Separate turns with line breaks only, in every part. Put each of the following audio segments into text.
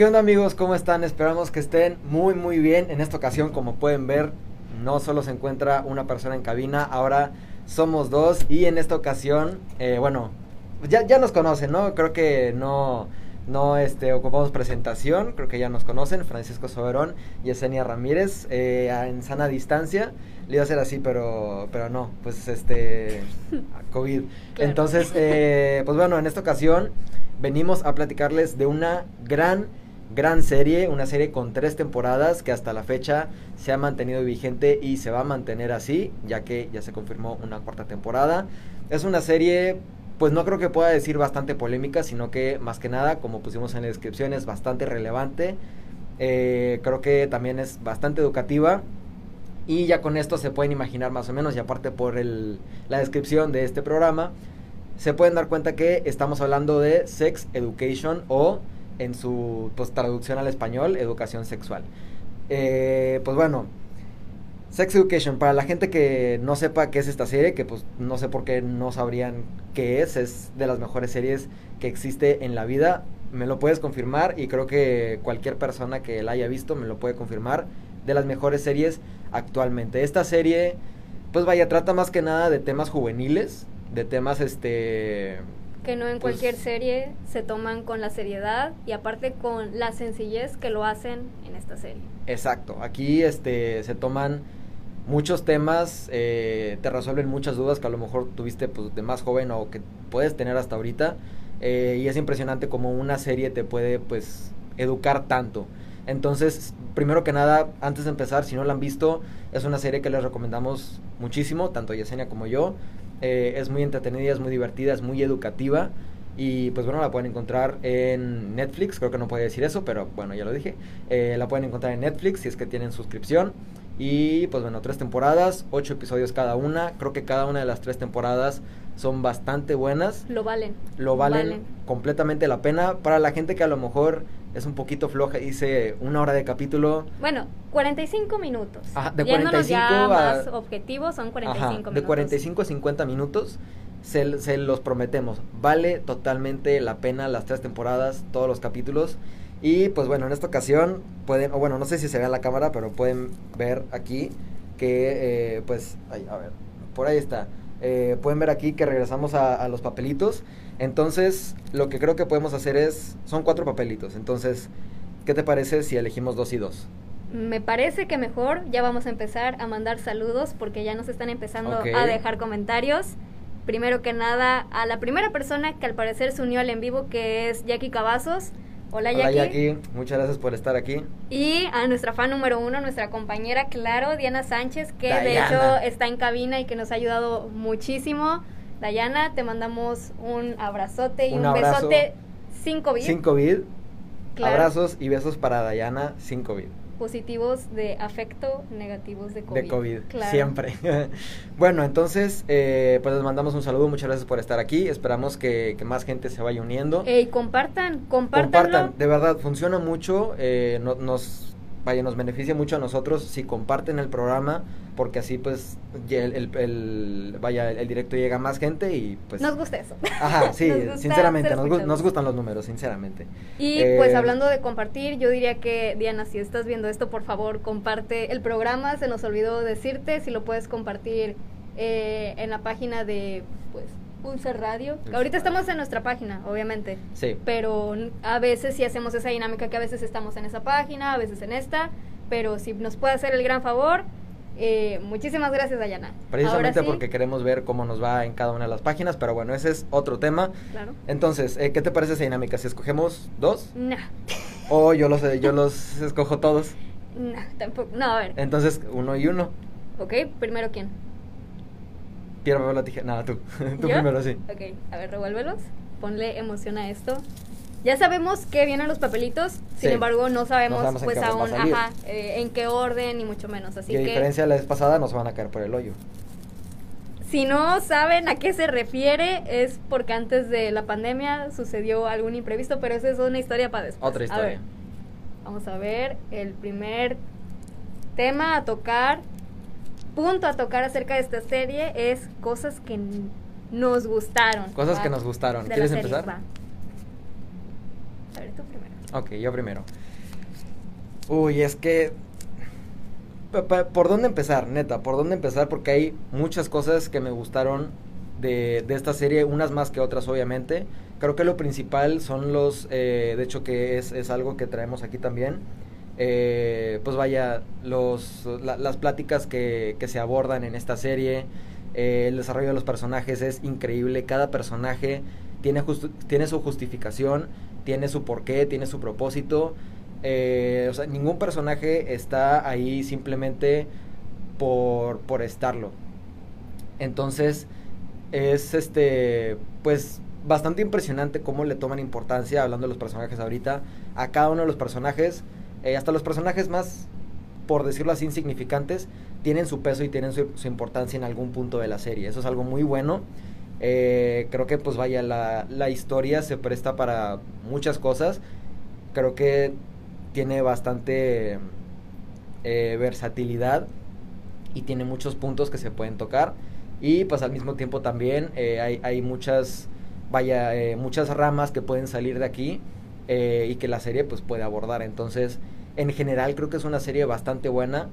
¿Qué onda amigos? ¿Cómo están? Esperamos que estén muy muy bien. En esta ocasión, como pueden ver, no solo se encuentra una persona en cabina, ahora somos dos y en esta ocasión, eh, bueno, ya, ya nos conocen, ¿no? Creo que no, no este, ocupamos presentación, creo que ya nos conocen, Francisco Soberón y Yesenia Ramírez, eh, en sana distancia. Le iba a hacer así, pero, pero no, pues este, COVID. Entonces, eh, pues bueno, en esta ocasión venimos a platicarles de una gran, gran serie, una serie con tres temporadas que hasta la fecha se ha mantenido vigente y se va a mantener así, ya que ya se confirmó una cuarta temporada. Es una serie, pues no creo que pueda decir bastante polémica, sino que más que nada, como pusimos en la descripción, es bastante relevante. Eh, creo que también es bastante educativa y ya con esto se pueden imaginar más o menos, y aparte por el, la descripción de este programa, se pueden dar cuenta que estamos hablando de sex education o en su pues, traducción al español, educación sexual. Eh, pues bueno, Sex Education, para la gente que no sepa qué es esta serie, que pues no sé por qué no sabrían qué es, es de las mejores series que existe en la vida, me lo puedes confirmar y creo que cualquier persona que la haya visto me lo puede confirmar, de las mejores series actualmente. Esta serie, pues vaya, trata más que nada de temas juveniles, de temas este...
Que no en
pues
cualquier serie se toman con la seriedad y aparte con la sencillez que lo hacen en esta serie.
Exacto, aquí este se toman muchos temas, eh, te resuelven muchas dudas que a lo mejor tuviste pues, de más joven o que puedes tener hasta ahorita. eh, y es impresionante como una serie te puede pues educar tanto. Entonces, primero que nada, antes de empezar, si no la han visto, es una serie que les recomendamos muchísimo, tanto Yesenia como yo. Eh, es muy entretenida, es muy divertida, es muy educativa. Y pues bueno, la pueden encontrar en Netflix, creo que no podía decir eso, pero bueno, ya lo dije. Eh, la pueden encontrar en Netflix si es que tienen suscripción. Y pues bueno, tres temporadas, ocho episodios cada una. Creo que cada una de las tres temporadas son bastante buenas.
Lo valen.
Lo valen, completamente la pena. Para la gente que a lo mejor es un poquito floja y dice una hora de capítulo.
Bueno, 45 minutos.
Ajá, de
Yéndonos
45
ya
a-
más objetivos, son 45
Ajá,
minutos.
de 45 a 50 minutos. Se, se los prometemos. Vale totalmente la pena las tres temporadas, todos los capítulos. Y pues bueno, en esta ocasión pueden, o bueno, no sé si se ve en la cámara, pero pueden ver aquí que eh, pues, ay, a ver, por ahí está. Eh, pueden ver aquí que regresamos a, a los papelitos. Entonces, lo que creo que podemos hacer es, son cuatro papelitos. Entonces, ¿qué te parece si elegimos dos y dos?
Me parece que mejor ya vamos a empezar a mandar saludos porque ya nos están empezando a dejar comentarios. Primero que nada, a la primera persona que al parecer se unió al en vivo, que es Jackie Cavazos. Hola,
Hola
Jackie.
Jackie, muchas gracias por estar aquí.
Y a nuestra fan número uno, nuestra compañera, claro, Diana Sánchez, que de hecho está en cabina y que nos ha ayudado muchísimo. Dayana, te mandamos un abrazote y
Un
besote sin COVID.
Sin COVID,
Claro.
abrazos y besos para Dayana sin COVID.
Positivos de afecto, negativos de COVID.
De COVID,
Claro.
siempre. bueno, entonces, eh, pues les mandamos un saludo, muchas gracias por estar aquí. Esperamos que, que más gente se vaya uniendo.
Ey, compartan, compártanlo.
Compartan, de verdad, funciona mucho, eh, no- nos, vaya, nos beneficia mucho a nosotros si comparten el programa, porque así pues el, el- el- vaya, el, el directo llega a más gente y pues...
Nos gusta eso.
Ajá, sí,
Nos
sinceramente, nos, gu- nos gustan los números, sinceramente.
Y
Eh,
pues hablando de compartir, yo diría que Diana, si estás viendo esto, por favor, comparte el programa. Se nos olvidó decirte si lo puedes compartir eh, en la página de pues Pulsar Radio. Ahorita
Radio.
estamos en nuestra página, obviamente.
Sí.
Pero a veces sí hacemos esa dinámica que a veces estamos en esa página, a veces en esta. Pero si nos puede hacer el gran favor, eh, muchísimas gracias, Dayana.
Precisamente
sí,
porque queremos ver cómo nos va en cada una de las páginas, pero bueno, ese es otro tema.
Claro.
Entonces, eh, ¿qué te parece esa dinámica? Si escogemos dos
Nah,
o yo los, yo los escojo todos.
nah, tampoco. No, a ver.
Entonces, uno y uno.
Ok, primero quién.
Piedra, papel o tijera. Nada, tú. tú
¿Yo?
primero, sí.
Ok, a ver, revuélvelos. Ponle emoción a esto. Ya sabemos que vienen los papelitos, sin
Sí.
embargo no sabemos,
No sabemos
pues
a
aún, ajá, eh, en qué orden ni mucho menos. Así
y a
que
diferencia de la vez pasada, nos van a caer por el hoyo.
si no saben a qué se refiere, es porque antes de la pandemia sucedió algún imprevisto, pero esa es una historia para después.
Otra
A
historia.
ver, vamos a ver el primer tema a tocar, punto a tocar acerca de esta serie es cosas que nos gustaron.
Cosas
¿va?
que nos gustaron.
De
¿Quieres empezar?
va. A ver, tú primero.
Ok, yo primero. Uy, es que... ¿Por dónde empezar, neta? ¿Por dónde empezar? Porque hay muchas cosas que me gustaron de, de esta serie, unas más que otras, obviamente. Creo que lo principal son los, eh, de hecho que es, es, algo que traemos aquí también, eh, pues vaya, los, las pláticas que, que, se abordan en esta serie, eh, el desarrollo de los personajes es increíble, cada personaje tiene, tiene su justificación, tiene su porqué, tiene su propósito, o sea, ningún personaje está ahí simplemente por, por estarlo. Entonces, es este, pues bastante impresionante cómo le toman importancia, hablando de los personajes ahorita, a cada uno de los personajes, eh, hasta los personajes más, por decirlo así, insignificantes, tienen su peso y tienen su, importancia en algún punto de la serie. Eso es algo muy bueno. Eh, creo que pues vaya, la, la historia se presta para muchas cosas. Creo que tiene bastante eh, versatilidad y tiene muchos puntos que se pueden tocar. Y pues al mismo tiempo también hay, hay muchas vaya, eh, muchas ramas que pueden salir de aquí eh, y que la serie pues puede abordar. Entonces, en general creo que es una serie bastante buena.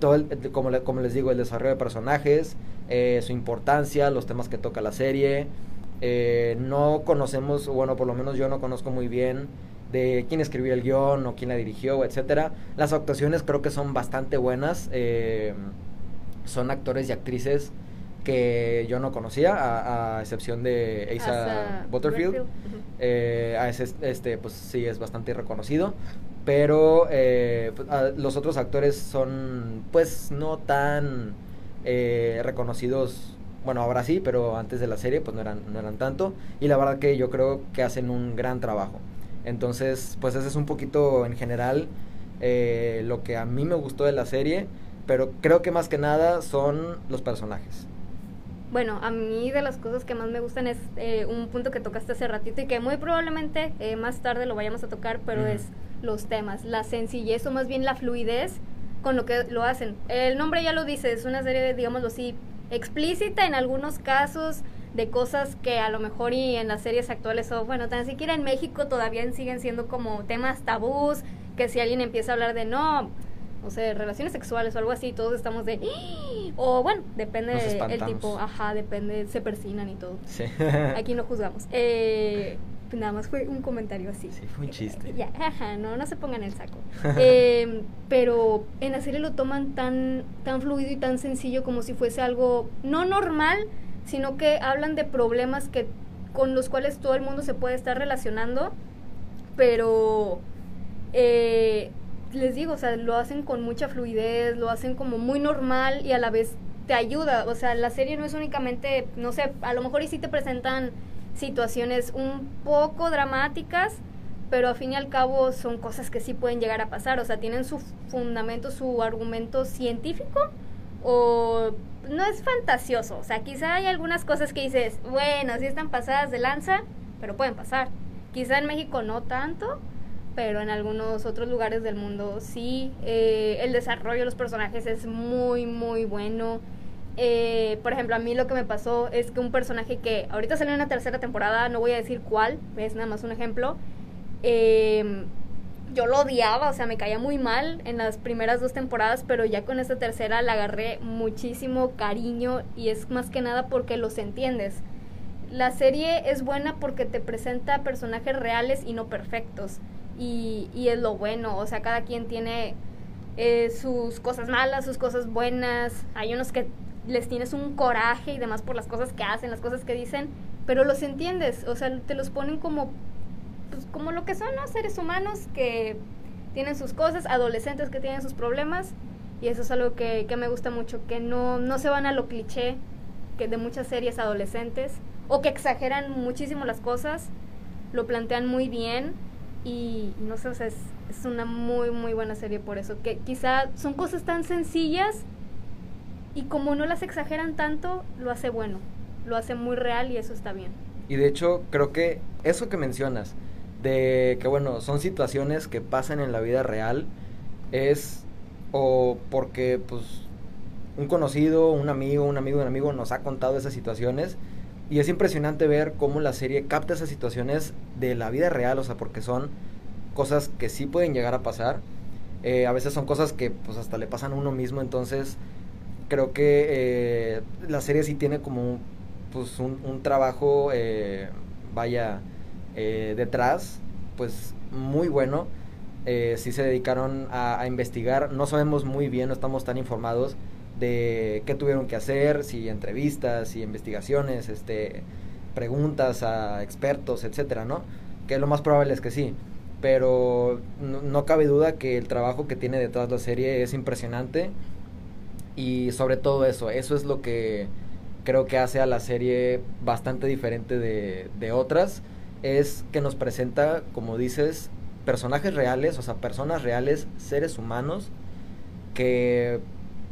Todo como, como les digo, el desarrollo de personajes, eh, su importancia, los temas que toca la serie. no conocemos, bueno, por lo menos yo no conozco muy bien de quién escribió el guion o quién la dirigió, etcétera. Las actuaciones creo que son bastante buenas. son actores y actrices que yo no conocía, a, excepción de Asa Butterfield. Eh, a ese, este, pues sí, es bastante reconocido. Pero eh, pues, los otros actores son, pues, no tan eh, reconocidos. Bueno, ahora sí, pero antes de la serie, pues no eran, no eran tanto. Y la verdad que yo creo que hacen un gran trabajo. Entonces, pues ese es un poquito en general lo que a mí me gustó de la serie. Pero creo que más que nada son los personajes
bueno, a mí de las cosas que más me gustan es eh, un punto que tocaste hace ratito y que muy probablemente eh, más tarde lo vayamos a tocar, pero es los temas, la sencillez o más bien la fluidez con lo que lo hacen. El nombre ya lo dice, es una serie, digámoslo así, explícita en algunos casos de cosas que a lo mejor y en las series actuales o bueno, tan siquiera en México todavía siguen siendo como temas tabús, que si alguien empieza a hablar de no, o sea, relaciones sexuales o algo así, todos estamos de, ¡Ah!", o bueno, depende el tipo, ajá, depende, se persinan y todo. Sí. Aquí no juzgamos. Eh, nada más fue un comentario así.
Sí, fue un chiste.
Ya, ajá, no, no se pongan el saco. Em, pero en la serie lo toman tan, tan fluido y tan sencillo como si fuese algo no normal, sino que hablan de problemas que con los cuales todo el mundo se puede estar relacionando, pero eh, les digo, o sea, lo hacen con mucha fluidez, lo hacen como muy normal y a la vez te ayuda. O sea, la serie no es únicamente, no sé, a lo mejor y sí te presentan situaciones un poco dramáticas, pero al fin y al cabo son cosas que sí pueden llegar a pasar. O sea, tienen su fundamento, su argumento científico o no es fantasioso. O sea, quizá hay algunas cosas que dices, bueno, sí están pasadas de lanza, pero pueden pasar. Quizá en México no tanto, pero en algunos otros lugares del mundo sí. Eh, el desarrollo de los personajes es muy, muy bueno. Eh, por ejemplo, a mí lo que me pasó es que un personaje que ahorita salió en la tercera temporada, no voy a decir cuál, es nada más un ejemplo. Em, yo lo odiaba, o sea, me caía muy mal en las primeras dos temporadas, pero ya con esta tercera la agarré muchísimo cariño y es más que nada porque los entiendes. La serie es buena porque te presenta personajes reales y no perfectos y, es lo bueno, o sea, cada quien tiene eh, sus cosas malas, sus cosas buenas, hay unos que les tienes un coraje y demás por las cosas que hacen, las cosas que dicen, pero los entiendes, o sea, te los ponen como, pues, como lo que son, ¿no? Seres humanos que tienen sus cosas, adolescentes que tienen sus problemas, y eso es algo que, que me gusta mucho, que no, no se van a lo cliché que de muchas series adolescentes, o que exageran muchísimo las cosas, lo plantean muy bien, y no sé, o sea, es, es una muy, muy buena serie por eso. Que quizá son cosas tan sencillas y como no las exageran tanto, lo hace bueno. Lo hace muy real y eso está bien.
Y de hecho, creo que eso que mencionas, de que bueno, son situaciones que pasan en la vida real, es o porque pues un conocido, un amigo, un amigo, un amigo nos ha contado esas situaciones, y es impresionante ver cómo la serie capta esas situaciones de la vida real, o sea, porque son cosas que sí pueden llegar a pasar. Eh, a veces son cosas que pues hasta le pasan a uno mismo, entonces creo que eh, la serie sí tiene como pues un, trabajo, eh, vaya, detrás, pues muy bueno. sí se dedicaron a investigar, no sabemos muy bien, no estamos tan informados, de qué tuvieron que hacer, si entrevistas, si investigaciones, este, preguntas a expertos, etcétera, ¿no? Que lo más probable es que sí. Pero no, cabe duda que el trabajo que tiene detrás la serie es impresionante. Y sobre todo eso, eso es lo que creo que hace a la serie bastante diferente de, de otras. Es que nos presenta, como dices, personajes reales, o sea, personas reales, seres humanos, que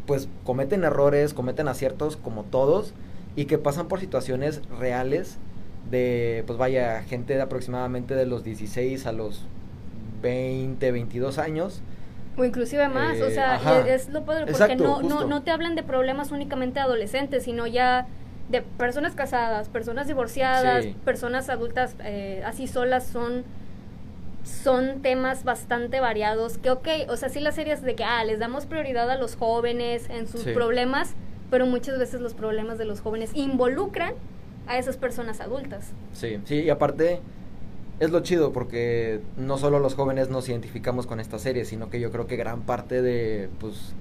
pues cometen errores, cometen aciertos como todos y que pasan por situaciones reales de, pues vaya, gente de aproximadamente de los 16 a los 20, 22 años.
O inclusive más, o sea, es, lo padre porque no, no, no te hablan de problemas únicamente adolescentes, sino ya de personas casadas, personas divorciadas, personas adultas eh, así solas son son temas bastante variados, que ok, o sea, sí las series de que, ah, les damos prioridad a los jóvenes en sus problemas, pero muchas veces los problemas de los jóvenes involucran a esas personas adultas.
Sí, sí, y aparte es lo chido porque no solo los jóvenes nos identificamos con esta serie, sino que yo creo que gran parte de, pues,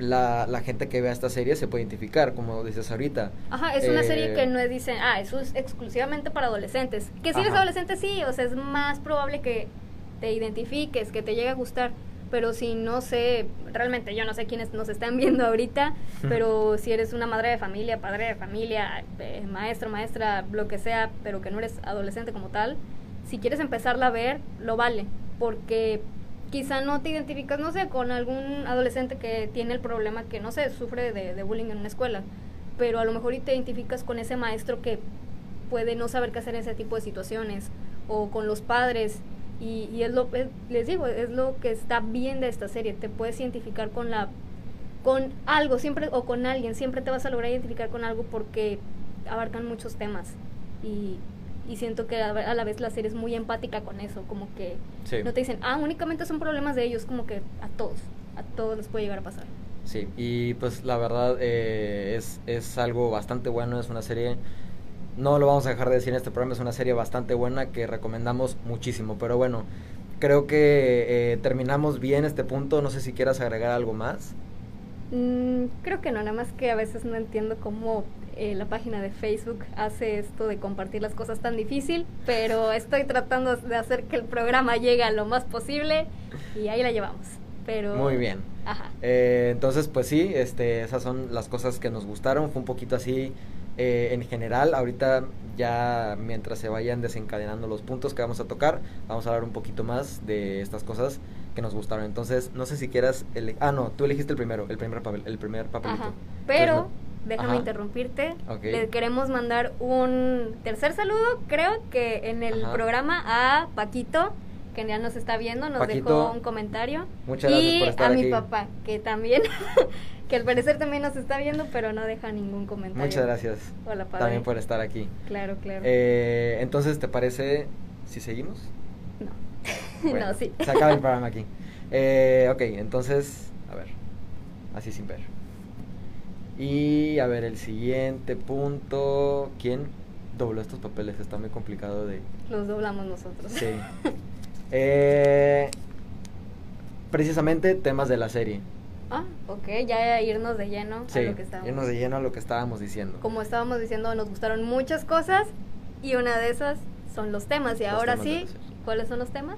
la, la, gente que vea esta serie se puede identificar, como dices ahorita.
Ajá, es una serie que eh, no es, dicen, ah, eso es exclusivamente para adolescentes. Que si eres adolescente, sí, o sea, es más probable que te identifiques, que te llegue a gustar. Pero si no sé, realmente yo no sé quiénes nos están viendo ahorita, pero si eres una madre de familia, padre de familia, eh, maestro, maestra, lo que sea, pero que no eres adolescente como tal, si quieres empezarla a ver, lo vale. Porque quizá no te identificas, no sé, con algún adolescente que tiene el problema que, no sé, sufre de, bullying en una escuela, pero a lo mejor y te identificas con ese maestro que puede no saber qué hacer en ese tipo de situaciones, o con los padres, y, es lo, les digo, es lo que está bien de esta serie, te puedes identificar con la con algo siempre o con alguien, siempre te vas a lograr identificar con algo porque abarcan muchos temas y y siento que a la vez la serie es muy empática con eso, como que no te dicen, ah, únicamente son problemas de ellos, como que a todos, a todos les puede llegar a pasar.
Sí, y pues la verdad eh, es, es algo bastante bueno, es una serie, no lo vamos a dejar de decir en este programa, es una serie bastante buena que recomendamos muchísimo, pero bueno, creo que eh, terminamos bien este punto, no sé si quieras agregar algo más.
Mm, creo que no, nada más que a veces no entiendo cómo eh, la página de Facebook hace esto de compartir las cosas tan difícil, pero estoy tratando de hacer que el programa llegue a lo más posible y ahí la llevamos. Pero
muy bien. Ajá. Eh, entonces, pues sí, este, esas son las cosas que nos gustaron. Fue un poquito así eh, en general. Ahorita ya mientras se vayan desencadenando los puntos que vamos a tocar, vamos a hablar un poquito más de estas cosas que nos gustaron. Entonces, no sé si quieras... ah, no, tú elegiste el primero, el primer, papel, el primer papelito.
Pero déjame interrumpirte. Le queremos mandar un tercer saludo, creo que en el programa a Paquito, que ya nos está viendo, nos dejó un comentario.
Muchas gracias
y
por estar
a mi papá, que también, que al parecer también nos está viendo, pero no deja ningún comentario.
Muchas gracias.
Hola, padre.
También por estar aquí.
Claro, claro.
Eh, entonces, ¿te parece si seguimos?
No. no, sí.
Se acaba el programa aquí. Eh, ok, entonces, a ver, así sin ver. Y a ver, el siguiente punto. ¿Quién dobló estos papeles? Está muy complicado de.
Los doblamos nosotros. Sí.
eh, precisamente temas de la serie.
Ah, ok, ya irnos de lleno a lo que estábamos.
Irnos de lleno a lo que estábamos diciendo.
Como estábamos diciendo, nos gustaron muchas cosas y una de esas son los temas. Y ahora sí, ¿cuáles son los temas?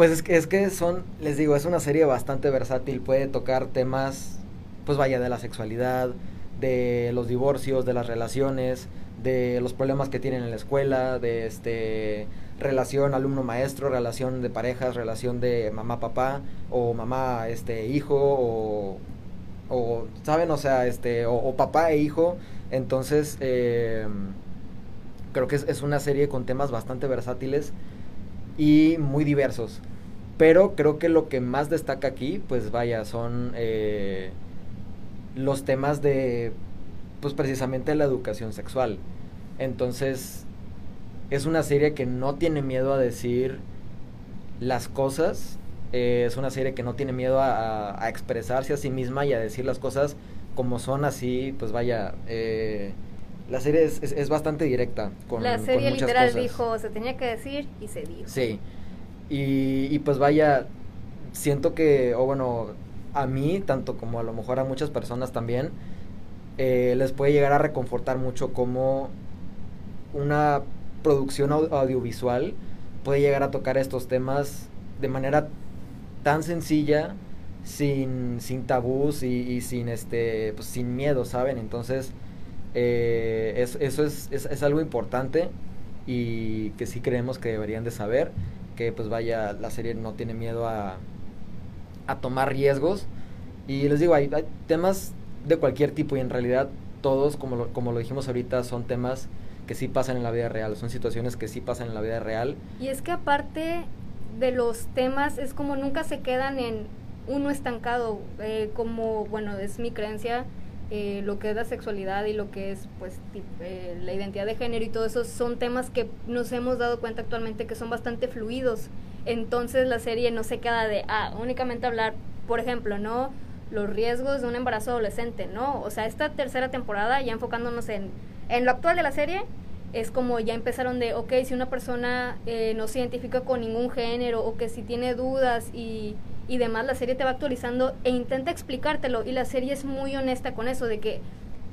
Pues es que, es que son, les digo, es una serie bastante versátil, puede tocar temas pues vaya, de la sexualidad, de los divorcios, de las relaciones, de los problemas que tienen en la escuela, de este relación alumno-maestro, relación de parejas, relación de mamá-papá o mamá este hijo o, o saben, o sea, este o, papá e hijo, entonces eh, creo que es, una serie con temas bastante versátiles y muy diversos. Pero creo que lo que más destaca aquí, pues vaya, son eh, los temas de pues precisamente la educación sexual. Entonces, es una serie que no tiene miedo a decir las cosas, eh, es una serie que no tiene miedo a, expresarse a sí misma y a decir las cosas como son así, pues vaya, eh, la serie es, bastante directa.
Con, la serie literal dijo, se tenía que decir y se dijo.
Sí, y, y pues vaya, siento que, o bueno, a mí, tanto como a lo mejor a muchas personas también, eh, les puede llegar a reconfortar mucho como una producción audiovisual puede llegar a tocar estos temas de manera tan sencilla, sin, sin tabús y, sin este pues, sin miedo, ¿saben? Entonces, eh, eso es, es, algo importante y que sí creemos que deberían de saber, que pues vaya, la serie no tiene miedo a, a tomar riesgos. Y les digo, hay, temas de cualquier tipo y en realidad todos, como lo, como lo dijimos ahorita, son temas que sí pasan en la vida real, son situaciones que sí pasan en la vida real.
Y es que aparte de los temas, es como nunca se quedan en uno estancado, eh, como, bueno, es mi creencia, eh, lo que es la sexualidad y lo que es pues eh, la identidad de género y todo eso son temas que nos hemos dado cuenta actualmente que son bastante fluidos. Entonces la serie no se queda de, ah, únicamente hablar, por ejemplo, ¿no? Los riesgos de un embarazo adolescente, ¿no? O sea, esta tercera temporada, ya enfocándonos en, en lo actual de la serie, es como ya empezaron de, ok, si una persona eh, no se identifica con ningún género o que si tiene dudas y, y demás, la serie te va actualizando e intenta explicártelo y la serie es muy honesta con eso, de que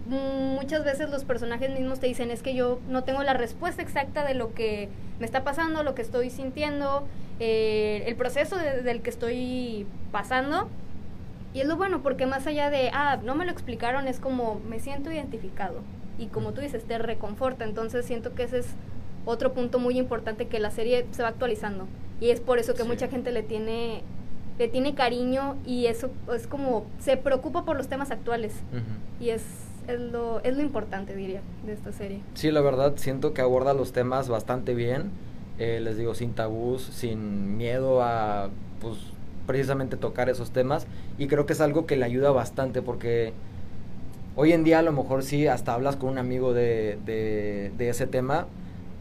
muchas veces los personajes mismos te dicen es que yo no tengo la respuesta exacta de lo que me está pasando, lo que estoy sintiendo, eh, el proceso del que estoy pasando. Y es lo bueno, porque más allá de, ah, no me lo explicaron, es como me siento identificado y como tú dices, te reconforta. Entonces siento que ese es otro punto muy importante que la serie se va actualizando. Y es por eso que mucha gente le tiene le tiene cariño y eso es como se preocupa por los temas actuales. Y es, es, lo, es lo importante, diría, de esta serie.
Sí, la verdad, siento que aborda los temas bastante bien. Eh, les digo, sin tabús, sin miedo a, pues, precisamente tocar esos temas. Y creo que es algo que le ayuda bastante porque Hoy en día a lo mejor sí, hasta hablas con un amigo de, de, ese tema,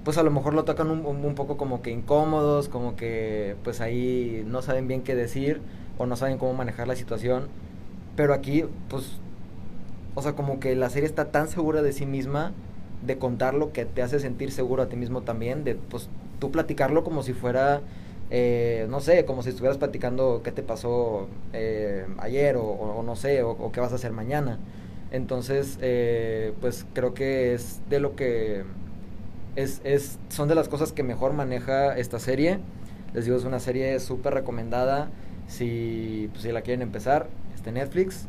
pues a lo mejor lo tocan un, un, poco como que incómodos, como que pues ahí no saben bien qué decir o no saben cómo manejar la situación. Pero aquí, pues, o sea, como que la serie está tan segura de sí misma de contarlo que te hace sentir seguro a ti mismo también, de pues tú platicarlo como si fuera, eh, no sé, como si estuvieras platicando qué te pasó eh, ayer o, no sé, o, o, qué vas a hacer mañana. Entonces, eh, pues creo que es de lo que es, es, son de las cosas que mejor maneja esta serie. Les digo, es una serie súper recomendada si, pues, si la quieren empezar. Este Netflix.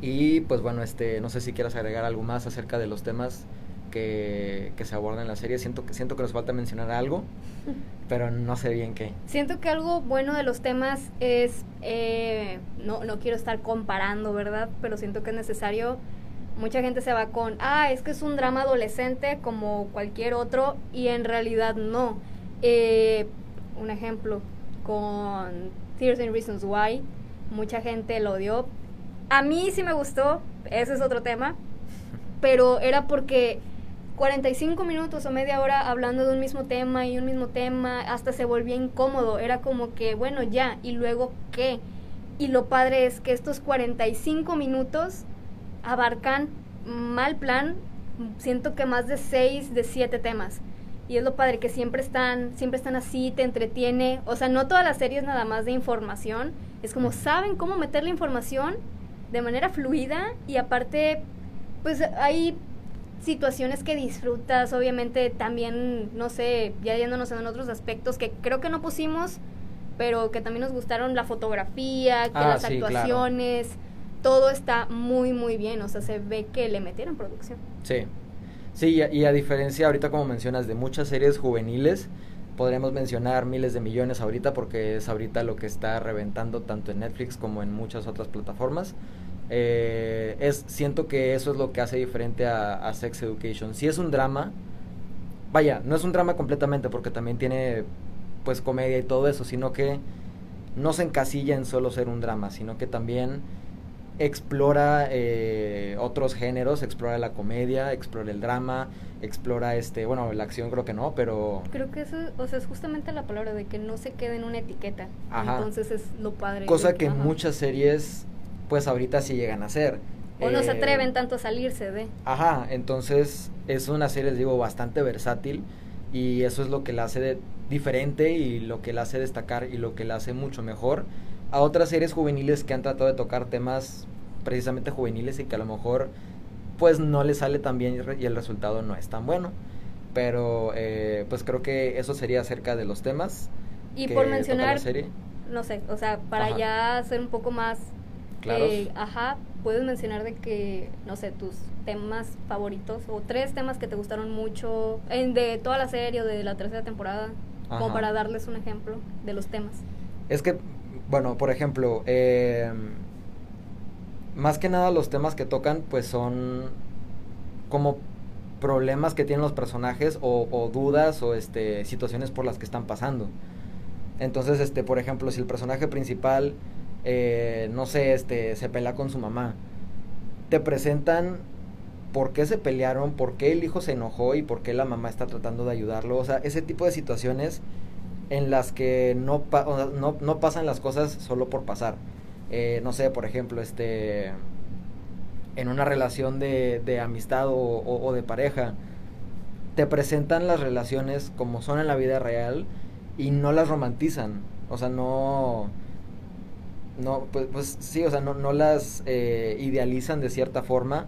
Y pues bueno, este, no sé si quieras agregar algo más acerca de los temas que, se abordan en la serie. Siento que, siento que nos falta mencionar algo, pero no sé bien qué.
Siento que algo bueno de los temas es, eh, no, no quiero estar comparando, ¿verdad? Pero siento que es necesario. Mucha gente se va con, ah, es que es un drama adolescente como cualquier otro, y en realidad no. Eh, un ejemplo, con Tears and Reasons Why, mucha gente lo odió. A mí sí me gustó, ese es otro tema, pero era porque 45 minutos o media hora hablando de un mismo tema y un mismo tema, hasta se volvía incómodo, era como que, bueno, ya, y luego qué. Y lo padre es que estos 45 minutos abarcan mal plan, siento que más de 6 de 7 temas. Y es lo padre que siempre están, siempre están así, te entretiene. O sea, no todas las series nada más de información. Es como saben cómo meter la información de manera fluida y aparte, pues hay situaciones que disfrutas, obviamente también, no sé, ya yéndonos en otros aspectos que creo que no pusimos, pero que también nos gustaron la fotografía, que ah, las actuaciones, todo está muy, muy bien, o sea, se ve que le metieron producción.
Sí, sí, y a, diferencia ahorita como mencionas de muchas series juveniles, podríamos mencionar miles de millones ahorita porque es ahorita lo que está reventando tanto en Netflix como en muchas otras plataformas. Eh, es, siento que eso es lo que hace diferente a, Sex Education. Si es un drama, vaya, no es un drama completamente porque también tiene pues comedia y todo eso, sino que no se encasilla en solo ser un drama, sino que también explora eh, otros géneros, explora la comedia, explora el drama, explora este, bueno, la acción creo que no, pero...
Creo que eso, o sea, es justamente la palabra de que no se quede en una etiqueta. Entonces es lo padre.
Cosa que, muchas series, pues ahorita sí llegan a hacer.
O no se eh, atreven tanto a salirse de.
Ajá, entonces es una serie, les digo, bastante versátil y eso es lo que la hace de, diferente y lo que la hace destacar y lo que la hace mucho mejor a otras series juveniles que han tratado de tocar temas precisamente juveniles y que a lo mejor pues no le sale tan bien y el resultado no es tan bueno. Pero eh, pues creo que eso sería acerca de los temas.
Y por mencionar, no sé, o sea, para ya ser un poco más...
Claro. Eh,
ajá, puedes mencionar de que, no sé, tus temas favoritos o tres temas que te gustaron mucho en, de toda la serie o de la tercera temporada, como para darles un ejemplo de los temas.
Es que bueno, por ejemplo, eh, más que nada los temas que tocan pues son como problemas que tienen los personajes o, dudas o este situaciones por las que están pasando. Entonces, este, por ejemplo, si el personaje principal, eh, no sé, este, se pelea con su mamá, te presentan por qué se pelearon, por qué el hijo se enojó y por qué la mamá está tratando de ayudarlo. O sea, ese tipo de situaciones en las que no, no, no, pasan las cosas solo por pasar. Eh, no sé, por ejemplo, este en una relación de, de amistad o, o, de pareja, te presentan las relaciones como son en la vida real y no las romantizan. O sea, no... No, pues, pues sí, o sea, no, no las eh, idealizan de cierta forma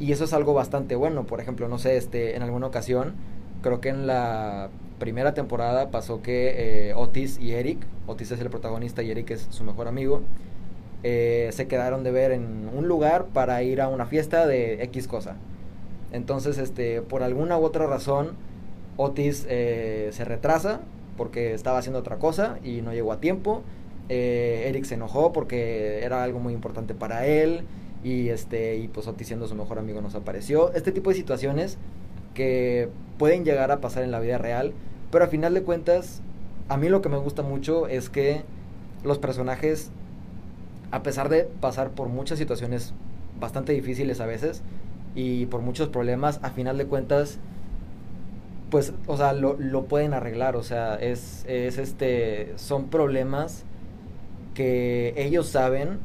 y eso es algo bastante bueno. Por ejemplo, no sé, este, en alguna ocasión, creo que en la primera temporada pasó que eh, Otis y Eric, Otis es el protagonista y Eric es su mejor amigo, eh, se quedaron de ver en un lugar para ir a una fiesta de X cosa. Entonces, este, por alguna u otra razón, Otis eh, se retrasa porque estaba haciendo otra cosa y no llegó a tiempo. Eric se enojó porque era algo muy importante para él y este y pues Otis siendo su mejor amigo nos apareció. Este tipo de situaciones que pueden llegar a pasar en la vida real, pero a final de cuentas, a mí lo que me gusta mucho es que los personajes, a pesar de pasar por muchas situaciones bastante difíciles a veces y por muchos problemas, a final de cuentas, pues, o sea, lo, lo pueden arreglar, o sea, es, es este, son problemas que ellos saben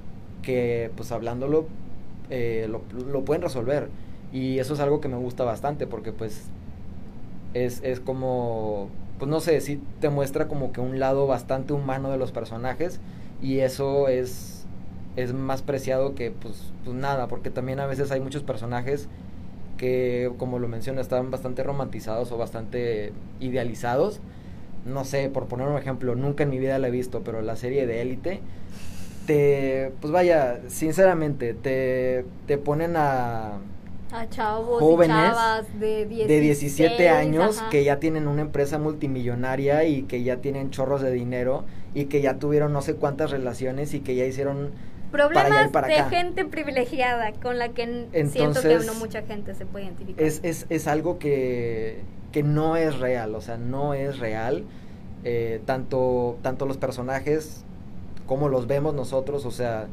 que, pues, hablándolo, eh, lo, lo pueden resolver y eso es algo que me gusta bastante porque pues es, es como, pues no sé, sí te muestra como que un lado bastante humano de los personajes y eso es, es más preciado que pues, pues nada, porque también a veces hay muchos personajes que, como lo mencioné, están bastante romantizados o bastante idealizados. No sé, por poner un ejemplo, nunca en mi vida la he visto, pero la serie de Élite, te, pues vaya, sinceramente, te, te ponen a
a chavos jóvenes de,
17 años que ya tienen una empresa multimillonaria y que ya tienen chorros de dinero y que ya tuvieron no sé cuántas relaciones y que ya hicieron
problemas de gente privilegiada con la que siento que no mucha gente se puede identificar.
Es, es, es algo que, que no es real, o sea, no es real. Eh, tanto, tanto los personajes como los vemos nosotros, o sea,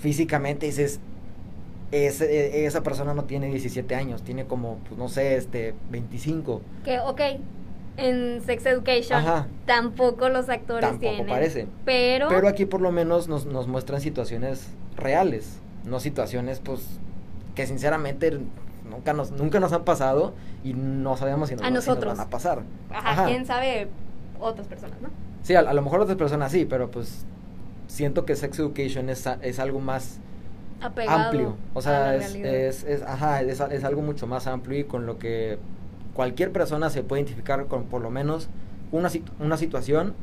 físicamente dices, e, esa persona no tiene 17 años, tiene como, pues no sé, este, 25.
Que, ok, en Sex Education tampoco los actores tampoco tienen.
parece.
Pero...
Pero aquí por lo menos nos, nos muestran situaciones reales, no situaciones, pues, que sinceramente nunca nos, nunca nos han pasado y no sabemos si nos,
a nosotros.
van a pasar.
Ajá, quién sabe otras personas, ¿no?
Sí, a, lo mejor otras personas sí, pero pues siento que Sex Education es, es algo más amplio. O sea, es, es, ajá, es, es, algo mucho más amplio y con lo que cualquier persona se puede identificar con por lo menos una, una situación.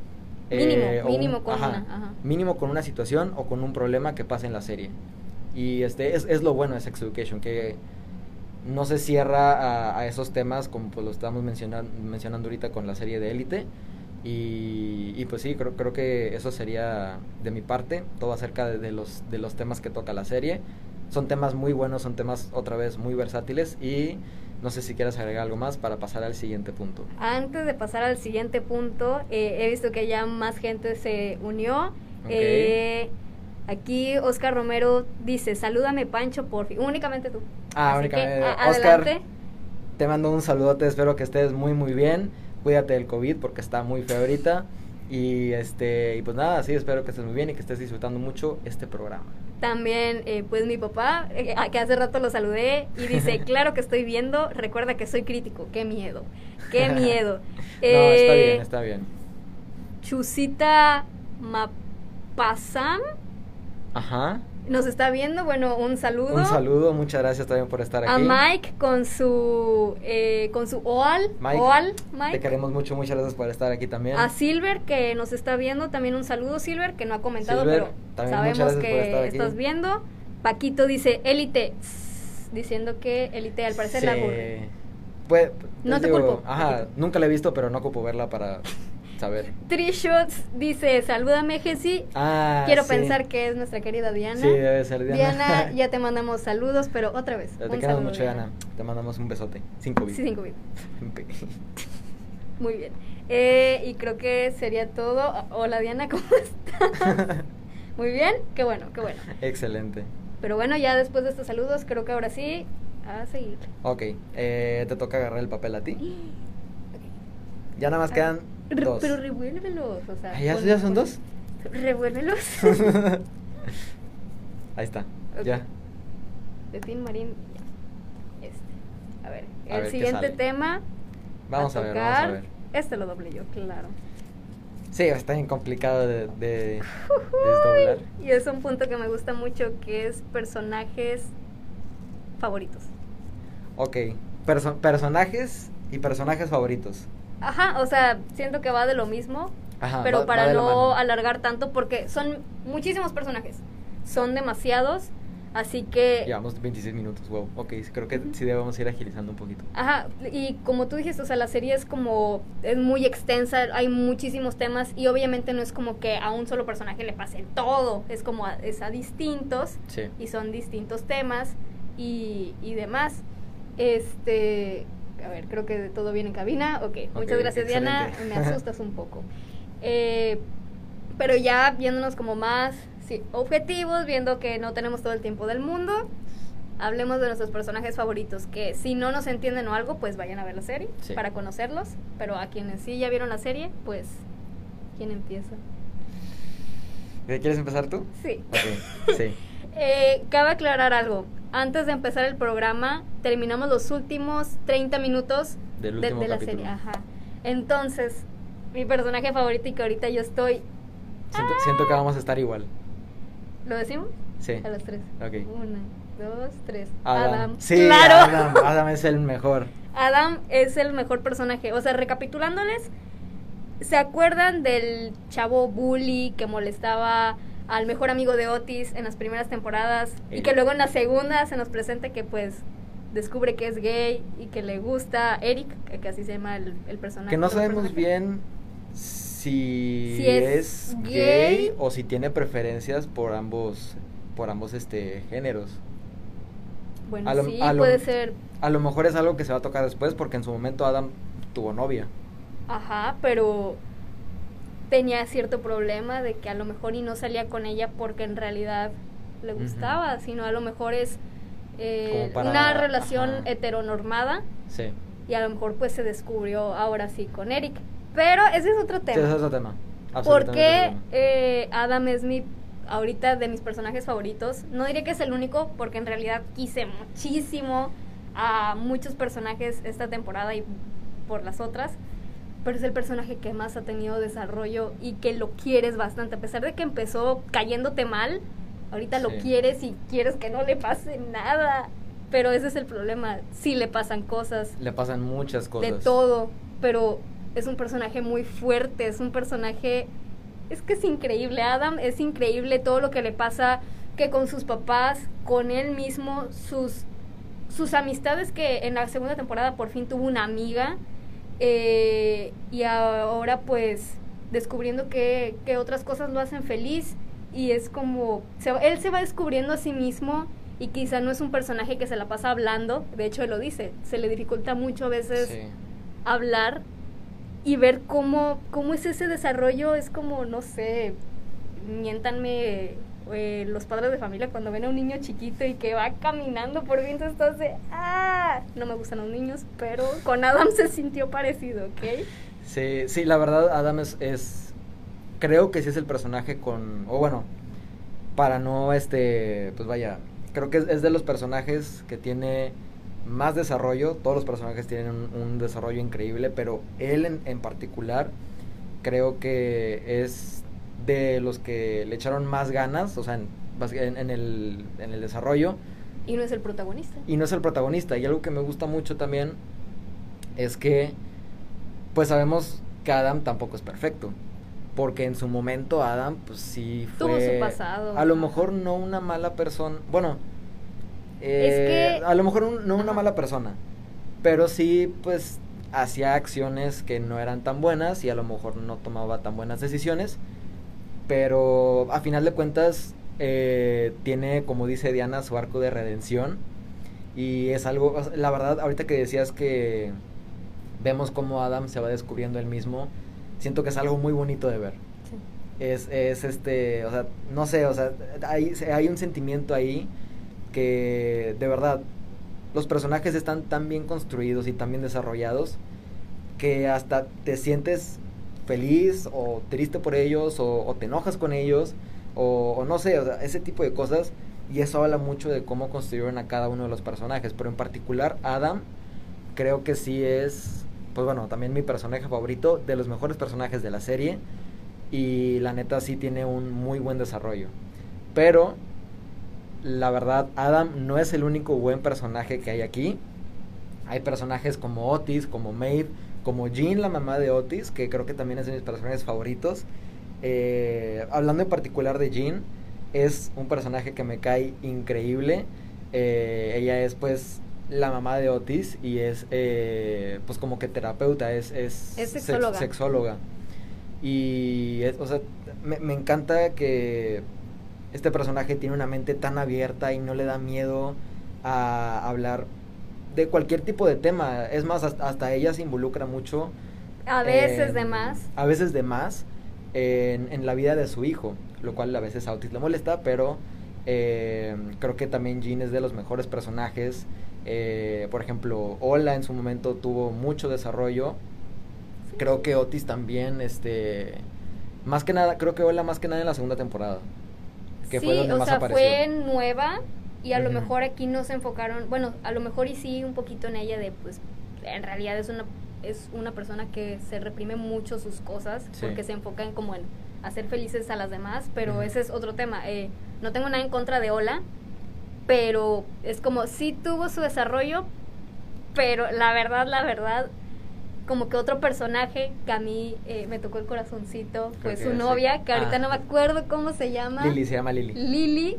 Mínimo, eh, mínimo con una.
Mínimo con una situación o con un problema que pasa en la serie. Y este es, es lo bueno de Sex Education, que no se cierra a, a esos temas como pues lo estamos mencionando, mencionando ahorita con la serie de Élite y, pues sí, creo, creo que eso sería de mi parte, todo acerca de, los, de los temas que toca la serie. Son temas muy buenos, son temas otra vez muy versátiles y no sé si quieres agregar algo más para pasar al siguiente punto.
Antes de pasar al siguiente punto, eh, he visto que ya más gente se unió. Eh, Aquí Oscar Romero dice, salúdame Pancho, por fin. Únicamente tú.
Ah,
Así
únicamente.
que,
Oscar,
adelante.
te mando un saludote, espero que estés muy muy bien. Cuídate del COVID porque está muy feo ahorita. Y este, y pues nada, sí, espero que estés muy bien y que estés disfrutando mucho este programa.
También, eh, pues mi papá, eh, que hace rato lo saludé, y dice, claro que estoy viendo, recuerda que soy crítico, qué miedo, qué miedo.
no, está
Eh,
bien, está bien.
Chusita Mapasam
Ajá.
nos está viendo, bueno, un saludo.
Un saludo, muchas gracias también por estar
A
aquí.
Mike con su, eh, con su OAL,
Mike,
OAL,
Te
Mike.
queremos mucho, muchas gracias por estar aquí también.
A Silver que nos está viendo, también un saludo Silver que no ha comentado,
Silver,
pero sabemos que estás viendo. Paquito dice élite, diciendo que élite al parecer la aburre.
Pues,
No te culpo,
Ajá,
Paquito.
nunca la he visto, pero no ocupo verla para saber.
Trishots dice, salúdame Jessy.
Ah,
Quiero
sí.
pensar que es nuestra querida Diana.
Sí, debe ser Diana.
Diana, ya te mandamos saludos, pero otra vez.
Te queremos
saludo,
mucho, Diana. Te mandamos un besote. Cinco
Sí, cinco bits. Muy bien. Eh, y creo que sería todo. Hola Diana, ¿cómo estás? Muy bien, qué bueno, qué bueno.
Excelente.
Pero bueno, ya después de estos saludos, creo que ahora sí, a seguir.
Ok, eh, te toca agarrar el papel a ti. Ya nada más quedan
Re-
dos.
Pero revuélvelos, o sea.
Ah, ¿ya- son dos?
Revuélvelos.
Ahí está, ya.
De Tin Marín. ya. Este. A ver,
A
el
ver
siguiente tema.
Vamos a ver, vamos a
tocar.
ver.
Este lo doble yo, claro.
Sí, está bien complicado de, de desdoblar.
Y es un punto que me gusta mucho, que es personajes favoritos.
Ok, perso- personajes y personajes favoritos.
Ajá, o sea, siento que va de lo mismo,
Ajá,
pero
va-
para no alargar tanto, porque son muchísimos personajes, son demasiados, así que...
Llevamos 26 minutos, wow. Ok, creo que sí debemos ir agilizando un poquito.
Ajá, y como tú dijiste, o sea, la serie es como, es muy extensa, hay muchísimos temas y obviamente no es como que a un solo personaje le pase todo, es como a, es a distintos
Sí.
y son distintos temas y, y demás. Este, a ver, creo que todo bien en cabina. Ok, muchas gracias Diana, me asustas un poco. Eh, pero ya viéndonos como más sí, objetivos, viendo que no tenemos todo el tiempo del mundo, hablemos de nuestros personajes favoritos, que si no nos entienden o algo, pues vayan a ver la serie
Sí.
para conocerlos, pero a quienes sí ya vieron la serie, pues, ¿quién empieza?
¿Quieres empezar tú?
Sí.
Ok, sí.
Eh, cabe aclarar algo. Antes de empezar el programa, terminamos los últimos 30 minutos
Del
de,
último
de la
capítulo.
serie. Ajá. Entonces, mi personaje favorito y que ahorita yo estoy.
Siento, siento que vamos a estar igual.
¿Lo decimos?
Sí.
A los tres.
Ok.
Una, dos, tres.
Adam. Sí,
claro.
Adam. Adam es el mejor.
Adam es el mejor personaje. O sea, recapitulándoles, ¿se acuerdan del chavo bully que molestaba al mejor amigo de Otis en las primeras temporadas? Y que luego en la segunda se nos presenta que pues descubre que es gay y que le gusta Eric, que, que así se llama el, el personaje.
Que no sabemos
personaje.
bien si,
Si es
es,
gay.
gay o si tiene preferencias por ambos por ambos este géneros.
Bueno,
a lo-
sí,
lo-
puede ser.
A lo mejor es algo que se va a tocar después porque en su momento Adam tuvo novia.
Ajá, pero tenía cierto problema de que a lo mejor y no salía con ella porque en realidad le gustaba, sino a lo mejor es eh,
para-
una relación
ajá.
heteronormada
Sí.
y a lo mejor pues se descubrió ahora sí con Eric. Pero ese es otro
Sí,
tema.
ese es otro tema.
Porque eh, Adam es mi, ahorita de mis personajes favoritos. No diré que es el único, porque en realidad quise muchísimo a muchos personajes esta temporada y por las otras. Pero es el personaje que más ha tenido desarrollo y que lo quieres bastante. A pesar de que empezó cayéndote mal, ahorita lo quieres y quieres que no le pase nada. Pero ese es el problema. Sí le pasan cosas
Le pasan muchas cosas.
de todo, pero es un personaje muy fuerte, es un personaje, es que es increíble, Adam es increíble todo lo que le pasa, que con sus papás, con él mismo, sus, sus amistades que en la segunda temporada por fin tuvo una amiga, eh, y ahora pues descubriendo que, que otras cosas lo hacen feliz y es como, se él se va descubriendo a sí mismo y quizá no es un personaje que se la pasa hablando, de hecho él lo dice, se le dificulta mucho a veces
Sí.
hablar y ver cómo, cómo es ese desarrollo, es como, no sé, miéntanme eh, los padres de familia cuando ven a un niño chiquito y que va caminando por viento, entonces, ah, no me gustan los niños, pero con Adam se sintió parecido, ¿ok?
Sí, sí, la verdad Adam es, es creo que sí es el personaje con, o bueno, para no, este, pues vaya, creo que es, de los personajes que tiene más desarrollo, todos los personajes tienen un, desarrollo increíble, pero él en, en particular creo que es de los que le echaron más ganas, o sea, en, en, el, en el desarrollo.
Y no es el protagonista.
Y no es el protagonista. Y algo que me gusta mucho también es que, pues sabemos que Adam tampoco es perfecto. Porque en su momento Adam, pues sí
fue... Tuvo su pasado.
A lo mejor no una mala persona. Bueno, eh, a lo mejor no una mala persona. Pero sí, pues hacía acciones que no eran tan buenas y a lo mejor no tomaba tan buenas decisiones. Pero a final de cuentas eh, tiene, como dice Diana, su arco de redención. Y es algo, la verdad, ahorita que decías que vemos cómo Adam se va descubriendo él mismo, siento que es algo muy bonito de ver. Es, es este, o sea, no sé, o sea, hay, hay un sentimiento ahí que de verdad los personajes están tan bien construidos y tan bien desarrollados que hasta te sientes feliz o triste por ellos o, te enojas con ellos o, no sé, o sea, ese tipo de cosas. Y eso habla mucho de cómo construyeron a cada uno de los personajes, pero en particular Adam creo que sí es, pues bueno, también mi personaje favorito, de los mejores personajes de la serie y la neta sí tiene un muy buen desarrollo. Pero la verdad, Adam no es el único buen personaje que hay aquí. Hay personajes como Otis, como Maeve, como Jean, la mamá de Otis, que creo que también es de mis personajes favoritos. Eh, hablando en particular de Jean, es un personaje que me cae increíble. Eh, ella es pues la mamá de Otis y es eh, pues como que terapeuta, es, es, sexóloga. Y o sea, me, me encanta que este personaje tiene una mente tan abierta y no le da miedo a hablar de cualquier tipo de tema. Es más, hasta, ella se involucra mucho.
A veces de más.
A veces de más en, la vida de su hijo, lo cual a veces a Otis le molesta, pero eh, creo que también Jean es de los mejores personajes. Eh, por ejemplo, Ola en su momento tuvo mucho desarrollo. Creo que Otis también, este, más que nada, creo que Ola más que nada en la segunda temporada
sí, o sea, fue nueva y a lo mejor aquí no se enfocaron, bueno, a lo mejor y sí un poquito en ella de, pues, en realidad es una, es una persona que se reprime mucho sus cosas porque se enfocan como en hacer felices a las demás, pero ese es otro tema. Eh, no tengo nada en contra de Ola, pero es como sí tuvo su desarrollo, pero la verdad, la verdad, como que otro personaje que a mí eh, me tocó el corazoncito fue su novia, que ahorita ah, no me acuerdo cómo se llama.
Lili, se llama Lili.
Lili,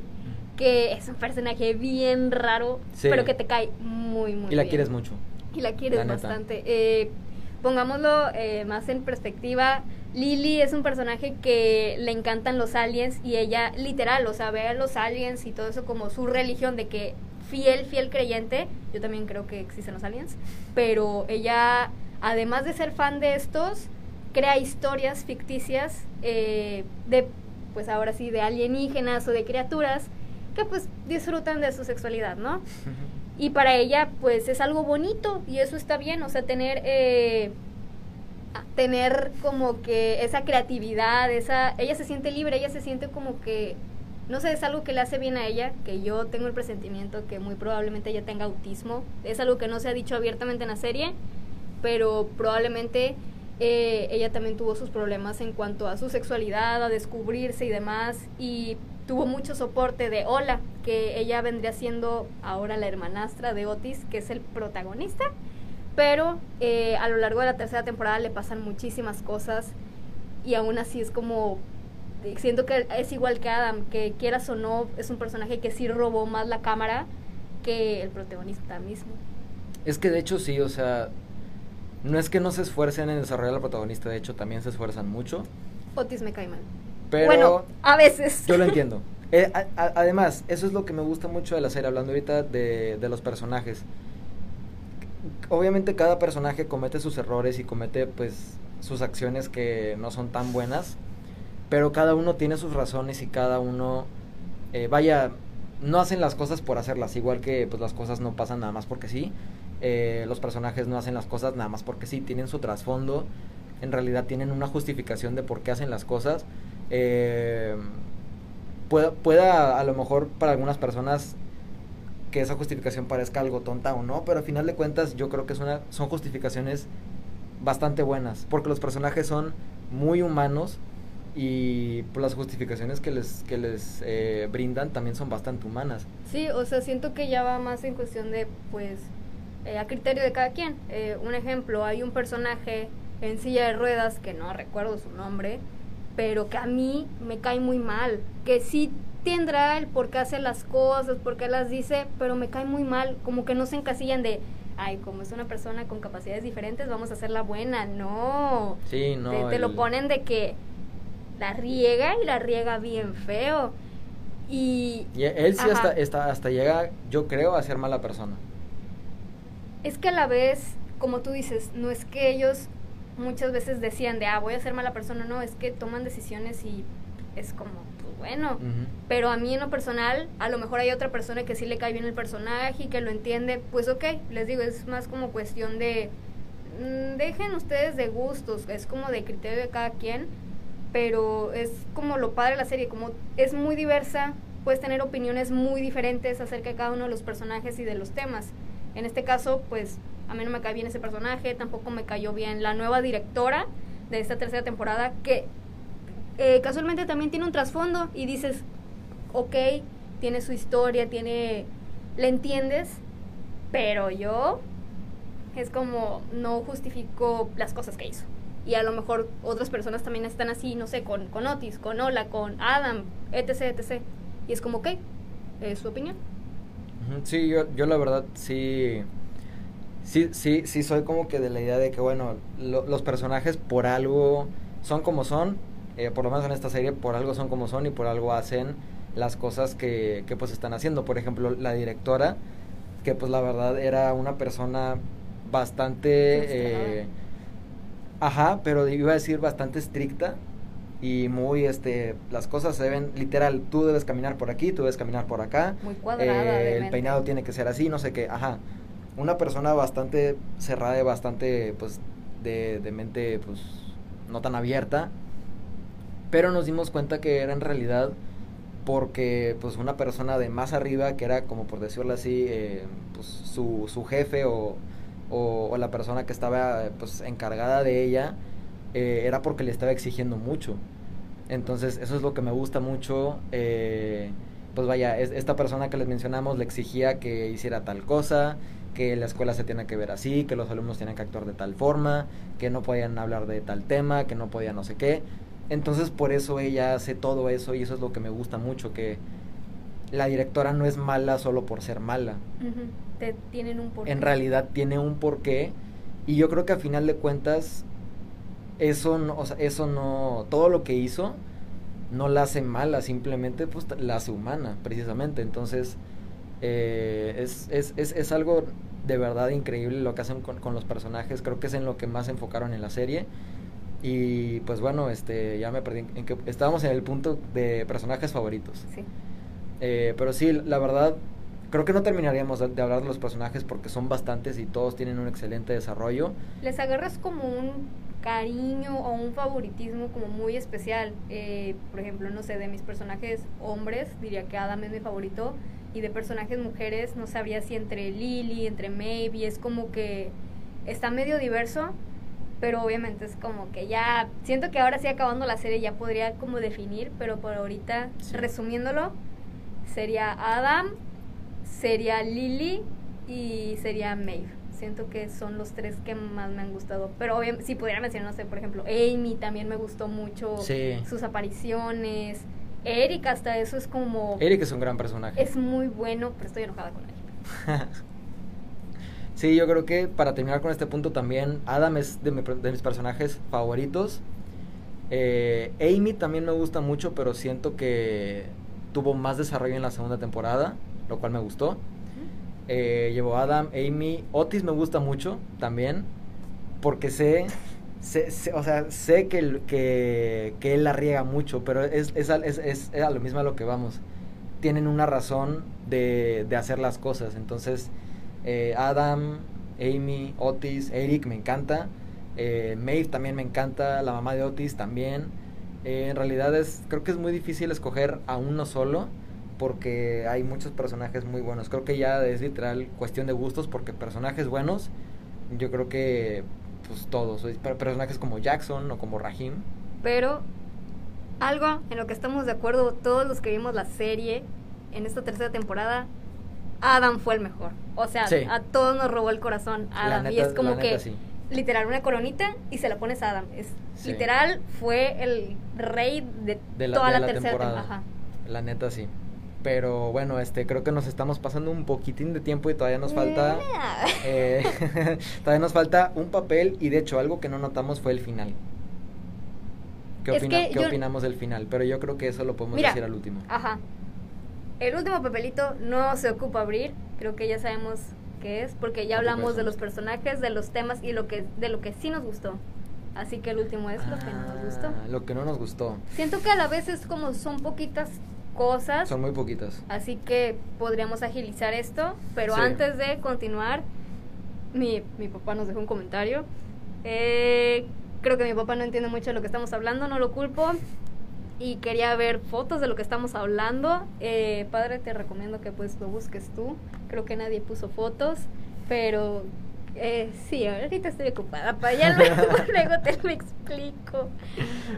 que es un personaje bien raro, pero que te cae muy, muy bien.
Y la quieres mucho.
Y la quieres bastante. Eh, pongámoslo eh, más en perspectiva. Lily es un personaje que le encantan los aliens y ella literal, o sea, ve a los aliens y todo eso como su religión de que fiel, fiel creyente. Yo también creo que existen los aliens, pero ella además de ser fan de estos, crea historias ficticias eh, de, pues ahora sí, de alienígenas o de criaturas que pues disfrutan de su sexualidad, ¿no? Y para ella pues es algo bonito y eso está bien, o sea, tener... Eh, tener como que esa creatividad, esa, ella se siente libre, ella se siente como que, no sé, es algo que le hace bien a ella, que yo tengo el presentimiento que muy probablemente ella tenga autismo, es algo que no se ha dicho abiertamente en la serie, pero probablemente eh, ella también tuvo sus problemas en cuanto a su sexualidad, a descubrirse y demás, y tuvo mucho soporte de Ola, que ella vendría siendo ahora la hermanastra de Otis, que es el protagonista, pero eh, a lo largo de la tercera temporada le pasan muchísimas cosas y aún así es como siento que es igual que Adam, que quieras o no, es un personaje que sí robó más la cámara que el protagonista mismo.
Es que de hecho sí, o sea, no es que no se esfuercen en desarrollar al protagonista, de hecho también se esfuerzan mucho.
Otis me cae mal.
Pero
bueno, a veces.
Yo lo entiendo. Eh, además, eso es lo que me gusta mucho de la serie, hablando ahorita de, de los personajes. Obviamente cada personaje comete sus errores y comete pues sus acciones que no son tan buenas, pero cada uno tiene sus razones y cada uno eh, vaya, no hacen las cosas por hacerlas, igual que pues las cosas no pasan nada más porque sí. Eh, los personajes no hacen las cosas nada más porque sí, tienen su trasfondo, en realidad tienen una justificación de por qué hacen las cosas. Eh, pueda, pueda a lo mejor para algunas personas que esa justificación parezca algo tonta o no, pero al final de cuentas yo creo que son justificaciones bastante buenas, porque los personajes son muy humanos y pues, las justificaciones que les, que les eh, brindan también son bastante humanas.
Sí, o sea, siento que ya va más en cuestión de, pues, eh, a criterio de cada quien. Eh, un ejemplo, hay un personaje en silla de ruedas, que no recuerdo su nombre, pero que a mí me cae muy mal, que sí tendrá el por qué hace las cosas, por qué las dice, pero me cae muy mal, como que no se encasillan de, ay, como es una persona con capacidades diferentes, vamos a hacerla buena, no.
Sí, no.
Te, lo ponen de que la riega y la riega bien feo. Y,
y él sí hasta, hasta, hasta llega, yo creo, a ser mala persona.
Es que a la vez, como tú dices, no es que ellos muchas veces decían de, ah, voy a ser mala persona, no, es que toman decisiones y es como, bueno, pero a mí en lo personal, a lo mejor hay otra persona que sí le cae bien el personaje y que lo entiende, pues ok, les digo, es más como cuestión de, mm, dejen ustedes de gustos, es como de criterio de cada quien, pero es como lo padre de la serie, como es muy diversa, puedes tener opiniones muy diferentes acerca de cada uno de los personajes y de los temas. En este caso, pues a mí no me cae bien ese personaje, tampoco me cayó bien la nueva directora de esta tercera temporada, que eh, casualmente también tiene un trasfondo y dices, ok, tiene su historia, tiene, le entiendes, pero yo es como no justifico las cosas que hizo. Y a lo mejor otras personas también están así, no sé, con, con Otis, con Ola, con Adam, etc, etc. Y es como, ok, es su opinión.
Sí, yo, yo la verdad sí sí, sí, sí soy como que de la idea de que, bueno, los personajes por algo son como son, eh, por lo menos en esta serie, por algo son como son y por algo hacen las cosas que, que pues están haciendo. Por ejemplo, la directora, que pues la verdad era una persona bastante... Eh, ajá, pero iba a decir bastante estricta y muy este las cosas se ven literal tú debes caminar por aquí tú debes caminar por acá
muy cuadrada
eh, el peinado tiene que ser así no sé qué ajá una persona bastante cerrada y bastante, pues, de, de mente, pues, no tan abierta. Pero nos dimos cuenta que era en realidad porque, pues, una persona de más arriba, que era, como por decirlo así, eh, pues, su, su jefe o, o, la persona que estaba, pues, encargada de ella, eh, era porque le estaba exigiendo mucho. Entonces, eso es lo que me gusta mucho. Eh, pues vaya, esta persona que les mencionamos le exigía que hiciera tal cosa, que la escuela se tiene que ver así, que los alumnos tienen que actuar de tal forma, que no podían hablar de tal tema, que no podían no sé qué. Entonces por eso ella hace todo eso y eso es lo que me gusta mucho, que la directora no es mala solo por ser mala.
Te, tienen un porqué.
En realidad tiene un porqué y yo creo que a final de cuentas eso no, o sea, eso no, todo lo que hizo no la hace mala, simplemente pues la hace humana, precisamente. Entonces, eh, es, es, es, es, algo de verdad increíble lo que hacen con, con, los personajes. Creo que es en lo que más se enfocaron en la serie. Y pues bueno, este ya me perdí. En que estábamos en el punto de personajes favoritos.
Sí.
Eh, pero sí, la verdad, creo que no terminaríamos de, de, hablar de los personajes porque son bastantes y todos tienen un excelente desarrollo.
Les agarras como un cariño o un favoritismo como muy especial. Eh, por ejemplo, no sé, de mis personajes hombres, diría que Adam es mi favorito y de personajes mujeres no sabría si entre Lily, entre Maybe, es como que está medio diverso, pero obviamente es como que ya, siento que ahora sí acabando la serie ya podría como definir, pero por ahorita, sí. resumiéndolo, sería Adam, sería Lily y sería Maeve. Siento que son los tres que más me han gustado. Pero obviamente, si pudiera mencionar, no sé, por ejemplo, Amy también me gustó mucho
sí.
sus apariciones. Eric hasta eso es como...
Eric es un gran personaje.
Es muy bueno, pero estoy enojada con él.
sí, yo creo que para terminar con este punto también, Adam es de, mi, de mis personajes favoritos. Eh, Amy también me gusta mucho, pero siento que tuvo más desarrollo en la segunda temporada, lo cual me gustó. Eh, llevo Adam, Amy, Otis me gusta mucho también, porque sé sé, sé, o sea, sé que, que, que, él la riega mucho, pero es, es, es, es, a lo mismo a lo que vamos. tienen una razón de, de hacer las cosas. Entonces, eh, Adam, Amy, Otis, Eric me encanta. Eh, también me encanta, la mamá de Otis también. Eh, en realidad es, creo que es muy difícil escoger a uno solo porque hay muchos personajes muy buenos. Creo que ya es literal cuestión de gustos porque personajes buenos, yo creo que pues todos, personajes como Jackson o como Rahim.
Pero algo en lo que estamos de acuerdo todos los que vimos la serie en esta tercera temporada, Adam fue el mejor. O sea, a todos nos robó el corazón Adam. y es como que literal una coronita y se la pones a Adam. Es literal fue el rey de, toda la, tercera temporada.
La neta sí. Pero bueno, este creo que nos estamos pasando un poquitín de tiempo y todavía nos falta eh, todavía nos falta un papel y de hecho algo que no notamos fue el final. ¿Qué, opinamos del final? Pero yo creo que eso lo podemos decir al último.
Ajá. El último papelito no se ocupa abrir, creo que ya sabemos qué es, porque ya hablamos de los personajes, de los temas y lo que de lo que sí nos gustó. Así que el último es lo que no nos gustó. Ah,
lo que no nos gustó.
Siento que a la vez es como son poquitas cosas.
Son muy poquitas.
Así que podríamos agilizar esto, pero antes de continuar, mi, mi papá nos dejó un comentario. Eh, creo que mi papá no entiende mucho de lo que estamos hablando, no lo culpo y quería ver fotos de lo que estamos hablando. Eh, padre, te recomiendo que pues lo busques tú. Creo que nadie puso fotos, pero eh, sí, ahorita estoy ocupada. Para allá luego, te lo explico.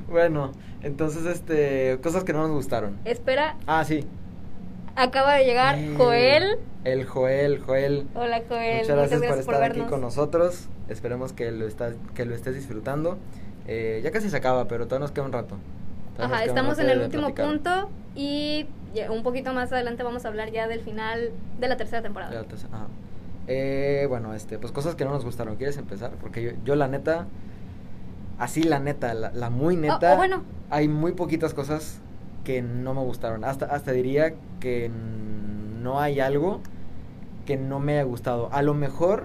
Bueno, entonces, este, cosas que no nos gustaron.
Espera.
Ah, sí.
Acaba de llegar Joel.
El Joel, Joel.
Hola Joel.
Muchas gracias, por estar aquí con nosotros. Esperemos que lo, estás, que lo estés disfrutando. Eh, ya casi se acaba, pero todavía nos queda un rato.
Ajá, estamos en el último punto y un poquito más adelante vamos a hablar ya del final de la tercera temporada.
Eh, bueno, este, pues cosas que no nos gustaron. ¿Quieres empezar? Porque yo, la neta, así la neta, la, muy neta,
bueno.
hay muy poquitas cosas que no me gustaron. Hasta, hasta diría que no hay algo que no me haya gustado. A lo mejor,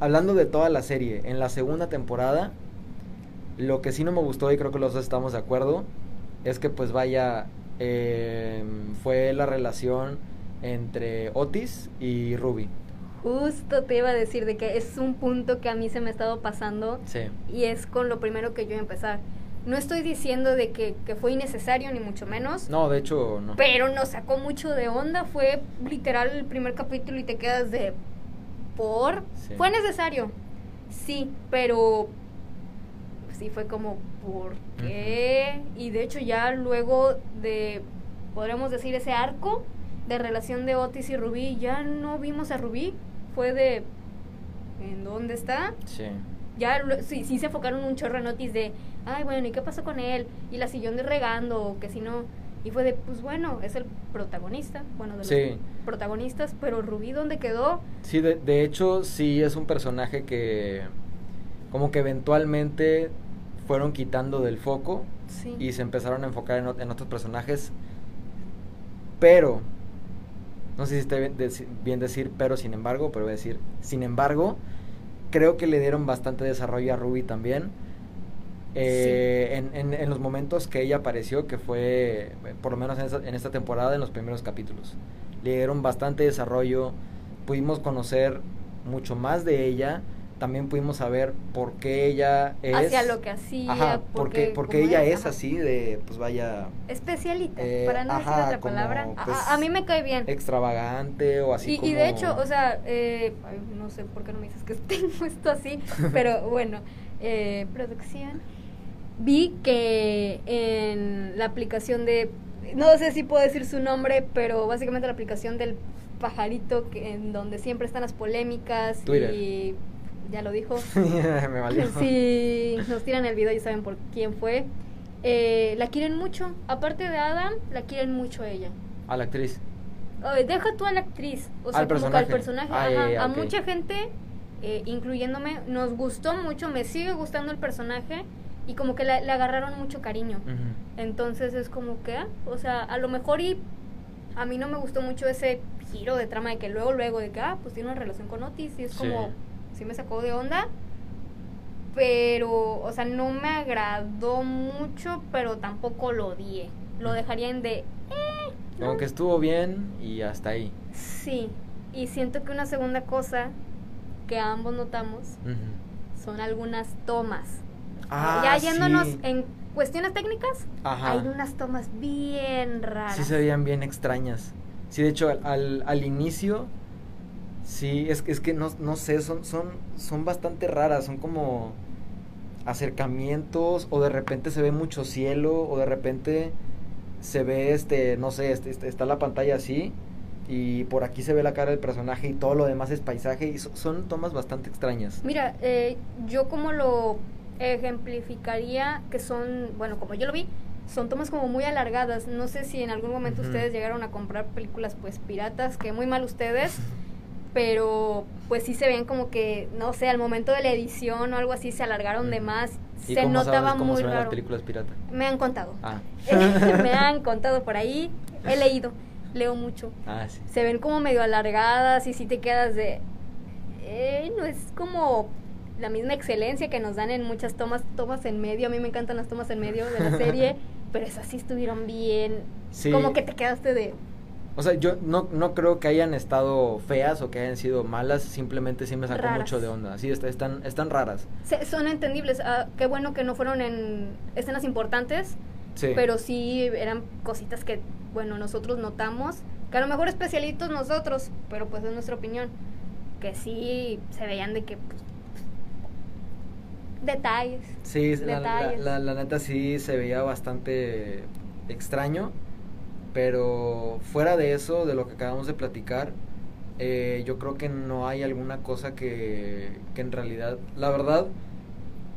hablando de toda la serie, en la segunda temporada, lo que sí no me gustó, y creo que los dos estamos de acuerdo, es que pues vaya, em, fue la relación entre Otis y Ruby.
Justo te iba a decir de que es un punto que a mí se me ha estado pasando
sí.
y es con lo primero que yo iba a empezar. No estoy diciendo de que, que, fue innecesario, ni mucho menos.
No, de hecho, no.
Pero nos sacó mucho de onda. Fue literal el primer capítulo y te quedas de... ¿Por? Fue necesario. Sí, pero y fue como, ¿por qué? Y de hecho ya luego de, podríamos decir, ese arco de relación de Otis y Rubí, ya no vimos a Rubí, fue de, ¿en dónde está?
Sí.
Ya sí, sí se enfocaron un chorro en Otis de, ay, bueno, ¿y qué pasó con él? Y la siguió de regando, o que si no... Y fue de, pues bueno, es el protagonista, bueno, de los protagonistas, pero Rubí, ¿dónde quedó?
Sí, de, de hecho, sí es un personaje que como que eventualmente fueron quitando del foco y se empezaron a enfocar en, otros personajes. Pero, no sé si está bien, decir pero sin embargo, pero voy a decir sin embargo, creo que le dieron bastante desarrollo a Ruby también. Eh, en, en, los momentos que ella apareció, que fue por lo menos en esta, en esta temporada, en los primeros capítulos. Le dieron bastante desarrollo, pudimos conocer mucho más de ella también pudimos saber por qué ella es...
Hacia lo que hacía.
Ajá, porque, porque ella es así de, pues vaya...
Especialita, eh, para no decir otra palabra. Pues, a, mí me cae bien.
Extravagante o así
y,
como...
Y de hecho, o sea, eh, no sé por qué no me dices que tengo esto así, pero bueno, eh, producción. Vi que en la aplicación de... No sé si puedo decir su nombre, pero básicamente la aplicación del pajarito que, en donde siempre están las polémicas y ya lo dijo.
Me valió.
Si nos tiran el video ya saben por quién fue. Eh, la quieren mucho. Aparte de Adam, la quieren mucho a ella.
A la actriz.
deja tú a la actriz. O sea, como que al personaje. Ah, a mucha gente, eh, incluyéndome, nos gustó mucho. Me sigue gustando el personaje. Y como que le agarraron mucho cariño. Entonces es como que, ah, o sea, a lo mejor y a mí no me gustó mucho ese giro de trama de que luego, luego, de que, ah, pues tiene una relación con Otis. Y es como sí me sacó de onda. Pero, o sea, no me agradó mucho, pero tampoco lo odié. Lo dejaría en de, eh,
Como que estuvo bien y hasta ahí.
Sí, y siento que una segunda cosa que ambos notamos son algunas tomas.
Ah,
ya yéndonos
sí.
en cuestiones técnicas,
Ajá.
hay unas tomas bien raras.
Sí se veían bien extrañas. Sí, de hecho, al, al, al inicio, sí, es, es que no, no sé, son, son, son bastante raras, son como acercamientos, o de repente se ve mucho cielo, o de repente se ve, este, no sé, este, este- está la pantalla así, y por aquí se ve la cara del personaje, y todo lo demás es paisaje, y so- son tomas bastante extrañas.
Mira, eh, yo como lo ejemplificaría que son, bueno, como yo lo vi, son tomas como muy alargadas. No sé si en algún momento ustedes llegaron a comprar películas pues piratas, que muy mal ustedes, pero pues sí se ven como que, no sé, al momento de la edición o algo así se alargaron de más.
¿Y
Se
cómo
notaba
sabes cómo
muy
se ven las
raro.
películas pirata?
Me han contado.
Ah.
Me han contado por ahí, he leído, leo mucho.
Ah, sí.
Se ven como medio alargadas y si te quedas de... eh, no es como la misma excelencia que nos dan en muchas tomas, tomas en medio. A mí me encantan las tomas en medio de la serie, pero esas sí estuvieron bien.
Sí.
Como que te quedaste de...
O sea, yo no, no creo que hayan estado feas o que hayan sido malas, simplemente sí me sacó
Raras.
mucho de onda. Sí, est- están, están raras.
se- son entendibles. Ah, qué bueno que no fueron en escenas importantes,
Sí.
pero sí eran cositas que, bueno, nosotros notamos. Que a lo mejor especialitos nosotros, pero pues es nuestra opinión. Que sí se veían de que... pues, detalles.
Sí, la, la,
detalles.
la- la neta sí se veía bastante extraño, pero fuera de eso, de lo que acabamos de platicar, eh, yo creo que no hay alguna cosa que, que en realidad, la verdad,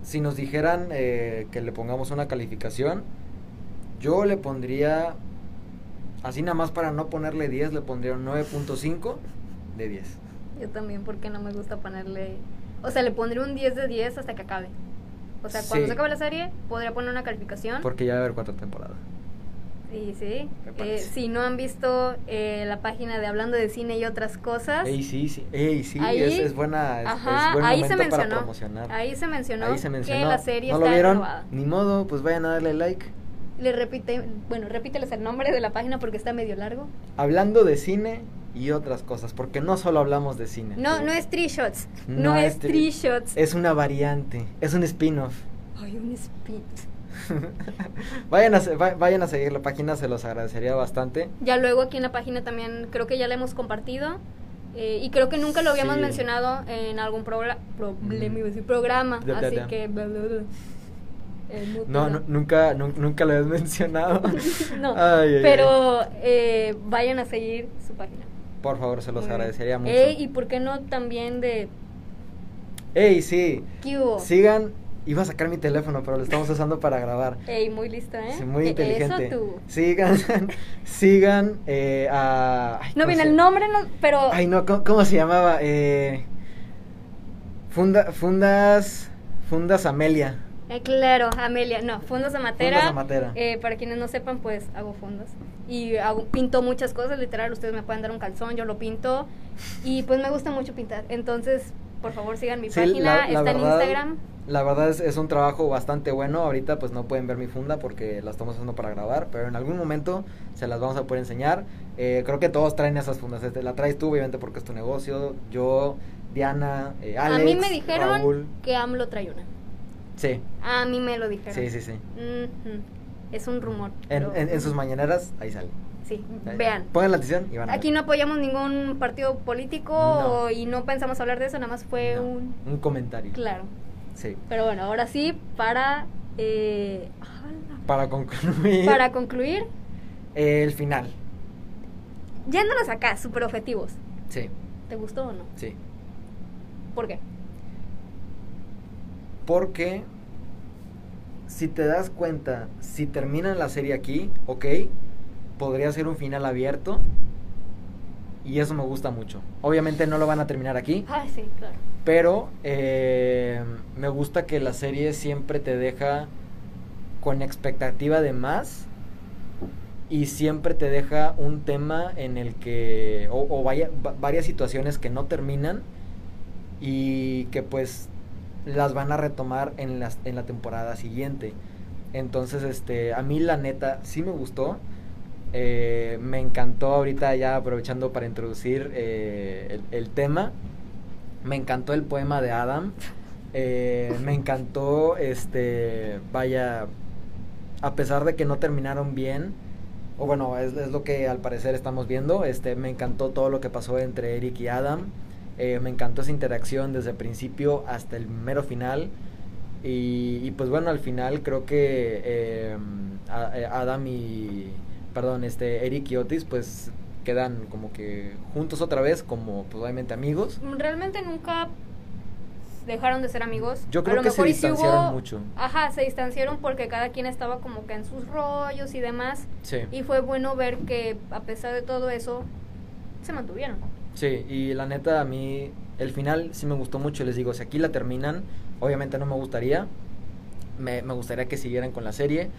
si nos dijeran eh, que le pongamos una calificación, yo le pondría, así nada más para no ponerle 10, le pondría un 9.5 de 10.
Yo también, porque no me gusta ponerle. O sea, le pondré un 10 de 10 hasta que acabe. O sea, cuando
Sí.
se acabe la serie, podría poner una calificación.
Porque ya va a haber cuatro temporadas.
Sí, sí. Eh, si no han visto eh, la página de Hablando de Cine y otras cosas.
Ey, sí, sí, ey, sí,
ahí,
es, es buena, es,
ajá,
es buen
ahí se
momento para
mencionó.
promocionar.
Ahí se mencionó,
Ahí se mencionó.
que la serie
¿No
está
lo vieron?
renovada.
Ni modo, pues vayan a darle like.
Le repite, bueno, repíteles el nombre de la página porque está medio largo.
Hablando de cine y otras cosas, porque no solo hablamos de cine.
No, no es Three Shots.
No
No,
es
es Three Shots.
Es una variante, es un spin-off.
Ay, un speed.
vayan, a, vayan a seguir la página, se los agradecería bastante.
Ya luego aquí en la página también creo que ya la hemos compartido. eh, y creo que nunca lo habíamos
Sí.
mencionado en algún
Mm.
programa.
Ya, ya,
así
ya.
que. bla, bla, bla. Eh, muteado.
No, no, nunca, nun- nunca lo habías mencionado.
No,
Ay, ay,
pero eh, vayan a seguir su página.
Por favor, se los
Muy bien.
agradecería mucho.
Ey, y por qué no también de
Ey, sí.
¿Qué hubo?
Sigan. Iba a sacar mi teléfono, pero lo estamos usando para grabar.
Ey, muy lista, ¿eh?
Sí, muy
Eh,
inteligente.
Eso tú.
Sigan, sigan eh, a... ay,
No
¿cómo
viene
se-
el nombre, no, pero
Ay, no, ¿cómo, cómo se llamaba? Eh, funda, fundas, Fundas Amelia.
Eh, claro, Amelia, no, Fundas Amatera.
Fundas Amatera.
Eh, para quienes no sepan, pues hago fundas. Y hago, pinto muchas cosas, literal, ustedes me pueden dar un calzón, yo lo pinto. Y pues me gusta mucho pintar. Entonces, por favor, sigan mi
Sí,
página,
la- la
está en Instagram.
La verdad es, es un trabajo bastante bueno. Ahorita pues no pueden ver mi funda porque la estamos haciendo para grabar, pero en algún momento se las vamos a poder enseñar. Eh, creo que todos traen esas fundas. Este, la traes tú, obviamente, porque es tu negocio. Yo, Diana, eh, Alex,
a mí me dijeron
Raúl.
que AMLO trae una.
Sí,
A mí me lo dijeron.
sí, sí, sí.
Es un rumor.
En,
pero-
en- en sus mañaneras, ahí sale.
Sí, vean.
Pongan la atención y van a
Aquí
ver.
no apoyamos ningún partido político
No.
y no pensamos hablar de eso, nada más fue
No,
un...
un comentario.
Claro.
Sí.
Pero bueno, ahora sí, para... eh.
Para concluir,
Para concluir,
eh, el final.
yéndonos acá, super objetivos.
Sí,
¿Te gustó o no?
sí.
¿Por qué?
Porque si te das cuenta, si terminan la serie aquí, ok, podría ser un final abierto. Y eso me gusta mucho. Obviamente no lo van a terminar aquí,
Ah, sí, claro.
pero eh, me gusta que la serie siempre te deja con expectativa de más y siempre te deja un tema en el que, o, o vaya- va- varias situaciones que no terminan y que pues las van a retomar en, las, en la temporada siguiente. Entonces, este, a mí la neta sí me gustó. Eh, me encantó ahorita ya aprovechando para introducir eh, el, tema. Me encantó el poema de Adam. Eh, me encantó, este, vaya, a pesar de que no terminaron bien, o bueno, es, lo que al parecer estamos viendo, este, me encantó todo lo que pasó entre Eric y Adam. Me encantó esa interacción desde el principio hasta el mero final. Y, y pues bueno, al final creo que Adam y, perdón, este, Eric y Otis pues quedan como que juntos otra vez, como pues obviamente amigos.
Realmente nunca dejaron de ser amigos.
Yo creo que se distanciaron mucho.
Ajá, se distanciaron porque cada quien estaba como que en sus rollos y demás.
Sí.
Y fue bueno ver que a pesar de todo eso, se mantuvieron.
Sí, y la neta a mí el final sí me gustó mucho. Les digo, si aquí la terminan, obviamente no me gustaría. Me, me gustaría que siguieran con la serie.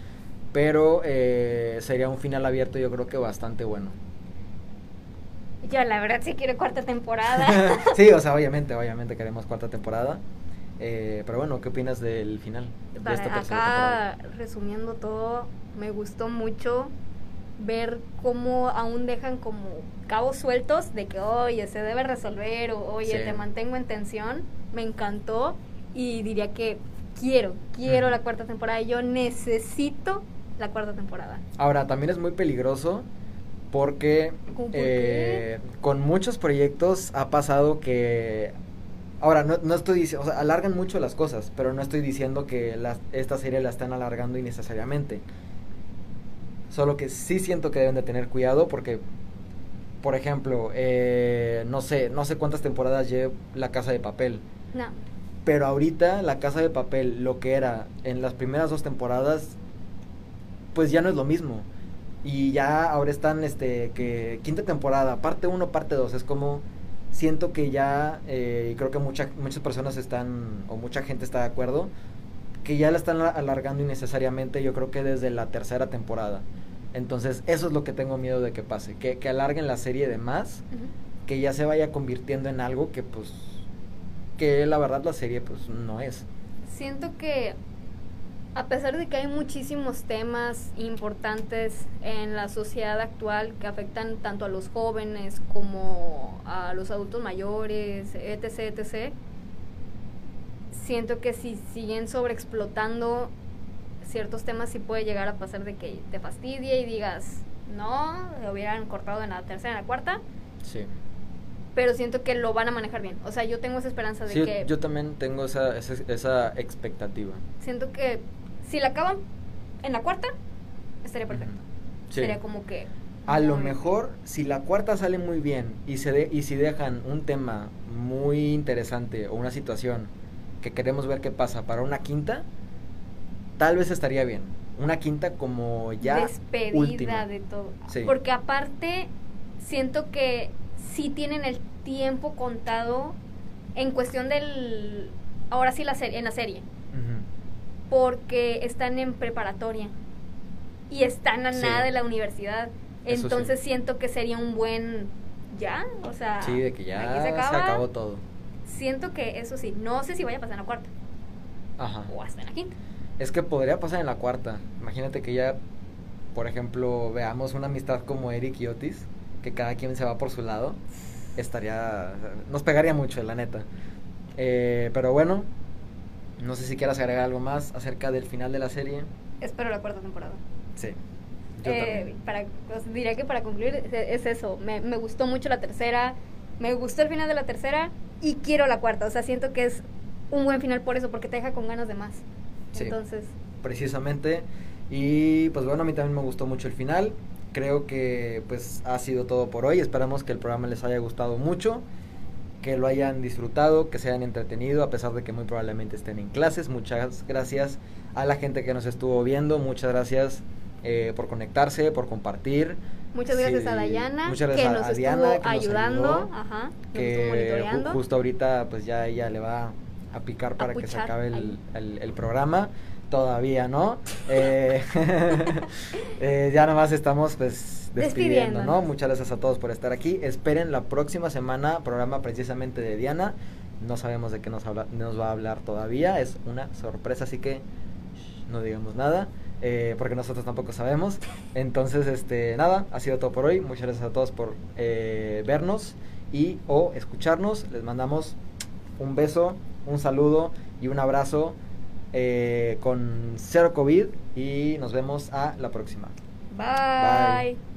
Pero eh, sería un final abierto yo creo que bastante bueno.
Yo la verdad sí quiero cuarta temporada.
sí, o sea, obviamente, obviamente queremos cuarta temporada. Eh, pero bueno, ¿qué opinas del final? De
Para
esta
acá, resumiendo todo, me gustó mucho ver cómo aún dejan como cabos sueltos de que, oye, se debe resolver, o oye,
Sí.
te mantengo en tensión. Me encantó y diría que quiero, quiero la cuarta temporada. Yo necesito la cuarta temporada.
Ahora, también es muy peligroso porque
¿Cómo por
eh, con muchos proyectos ha pasado que... Ahora, no, no estoy diciendo, o sea, alargan mucho las cosas, pero no estoy diciendo que la- esta serie la están alargando innecesariamente. Solo que sí siento que deben de tener cuidado porque, por ejemplo, eh, no sé, no sé cuántas temporadas lleva La Casa de Papel.
No.
Pero ahorita La Casa de Papel, lo que era en las primeras dos temporadas, pues ya no es lo mismo. Y ya ahora están, este, que quinta temporada, parte 1, parte 2, es como, siento que ya, eh, y creo que mucha, muchas personas están, o mucha gente está de acuerdo, que ya la están alargando innecesariamente, yo creo que desde la tercera temporada. Entonces, eso es lo que tengo miedo de que pase, que, que alarguen la serie de más, que ya se vaya convirtiendo en algo que pues, que la verdad la serie pues no es.
Siento que a pesar de que hay muchísimos temas importantes en la sociedad actual que afectan tanto a los jóvenes como a los adultos mayores, etc., etc., siento que si siguen sobreexplotando ciertos temas sí puede llegar a pasar de que te fastidie y digas, no, lo hubieran cortado en la tercera, en la cuarta,
Sí.
pero siento que lo van a manejar bien. O sea, yo tengo esa esperanza de
Sí,
que...
yo también tengo esa, esa, esa expectativa.
siento que si la acaban en la cuarta, estaría perfecto.
Sí.
Sería como que...
A lo mejor, si la cuarta sale muy bien y, se de, y si dejan un tema muy interesante o una situación que queremos ver qué pasa para una quinta, tal vez estaría bien. Una quinta como ya
Despedida
última.
de todo.
Sí.
Porque aparte, siento que sí tienen el tiempo contado en cuestión del... Ahora sí, la serie, en la serie. Porque están en preparatoria. Y están a
Sí.
nada de la universidad.
Eso sí.
Entonces siento que sería un buen... ¿Ya? O sea...
Sí, de que ya
aquí
se,
acaba.
acabó todo.
Siento que eso sí, no sé si vaya a pasar en la cuarta
Ajá.
o hasta en la quinta.
Es que podría pasar en la cuarta. Imagínate que ya, por ejemplo, veamos una amistad como Eric y Otis, que cada quien se va por su lado. Estaría. Nos pegaría mucho, la neta. Eh, pero bueno, no sé si quieras agregar algo más acerca del final de la serie.
Espero la cuarta temporada.
Sí. Yo
Eh,
también.
para, os diría que para concluir es, es eso. Me, me gustó mucho la tercera. Me gustó el final de la tercera y quiero la cuarta. O sea, siento que es un buen final por eso, porque te deja con ganas de más.
Sí.
Entonces,
Precisamente. Y pues bueno, a mí también me gustó mucho el final. Creo que pues ha sido todo por hoy. Esperamos que el programa les haya gustado mucho. Que lo hayan disfrutado, que se hayan entretenido, a pesar de que muy probablemente estén en clases. Muchas gracias a la gente que nos estuvo viendo. Muchas gracias eh, por conectarse, por compartir.
muchas gracias
Sí,
a Dayana, que
gracias
nos
a Diana,
estuvo
que nos
ayudando.
ayudó,
Ajá,
que justo ahorita pues ya ella le va a picar para que se acabe el, el- el programa todavía, ¿no? Eh, eh, ya nada más estamos pues despidiendo, ¿no? Muchas gracias a todos por estar aquí. Esperen la próxima semana programa precisamente de Diana. No sabemos de qué nos, habla, nos va a hablar todavía. Es una sorpresa, así que no digamos nada. Eh, porque nosotros tampoco sabemos. Entonces, este, nada, ha sido todo por hoy. Muchas gracias a todos por eh, vernos y o escucharnos. Les mandamos un beso, un saludo y un abrazo. Eh, con cero COVID y nos vemos a la próxima.
Bye.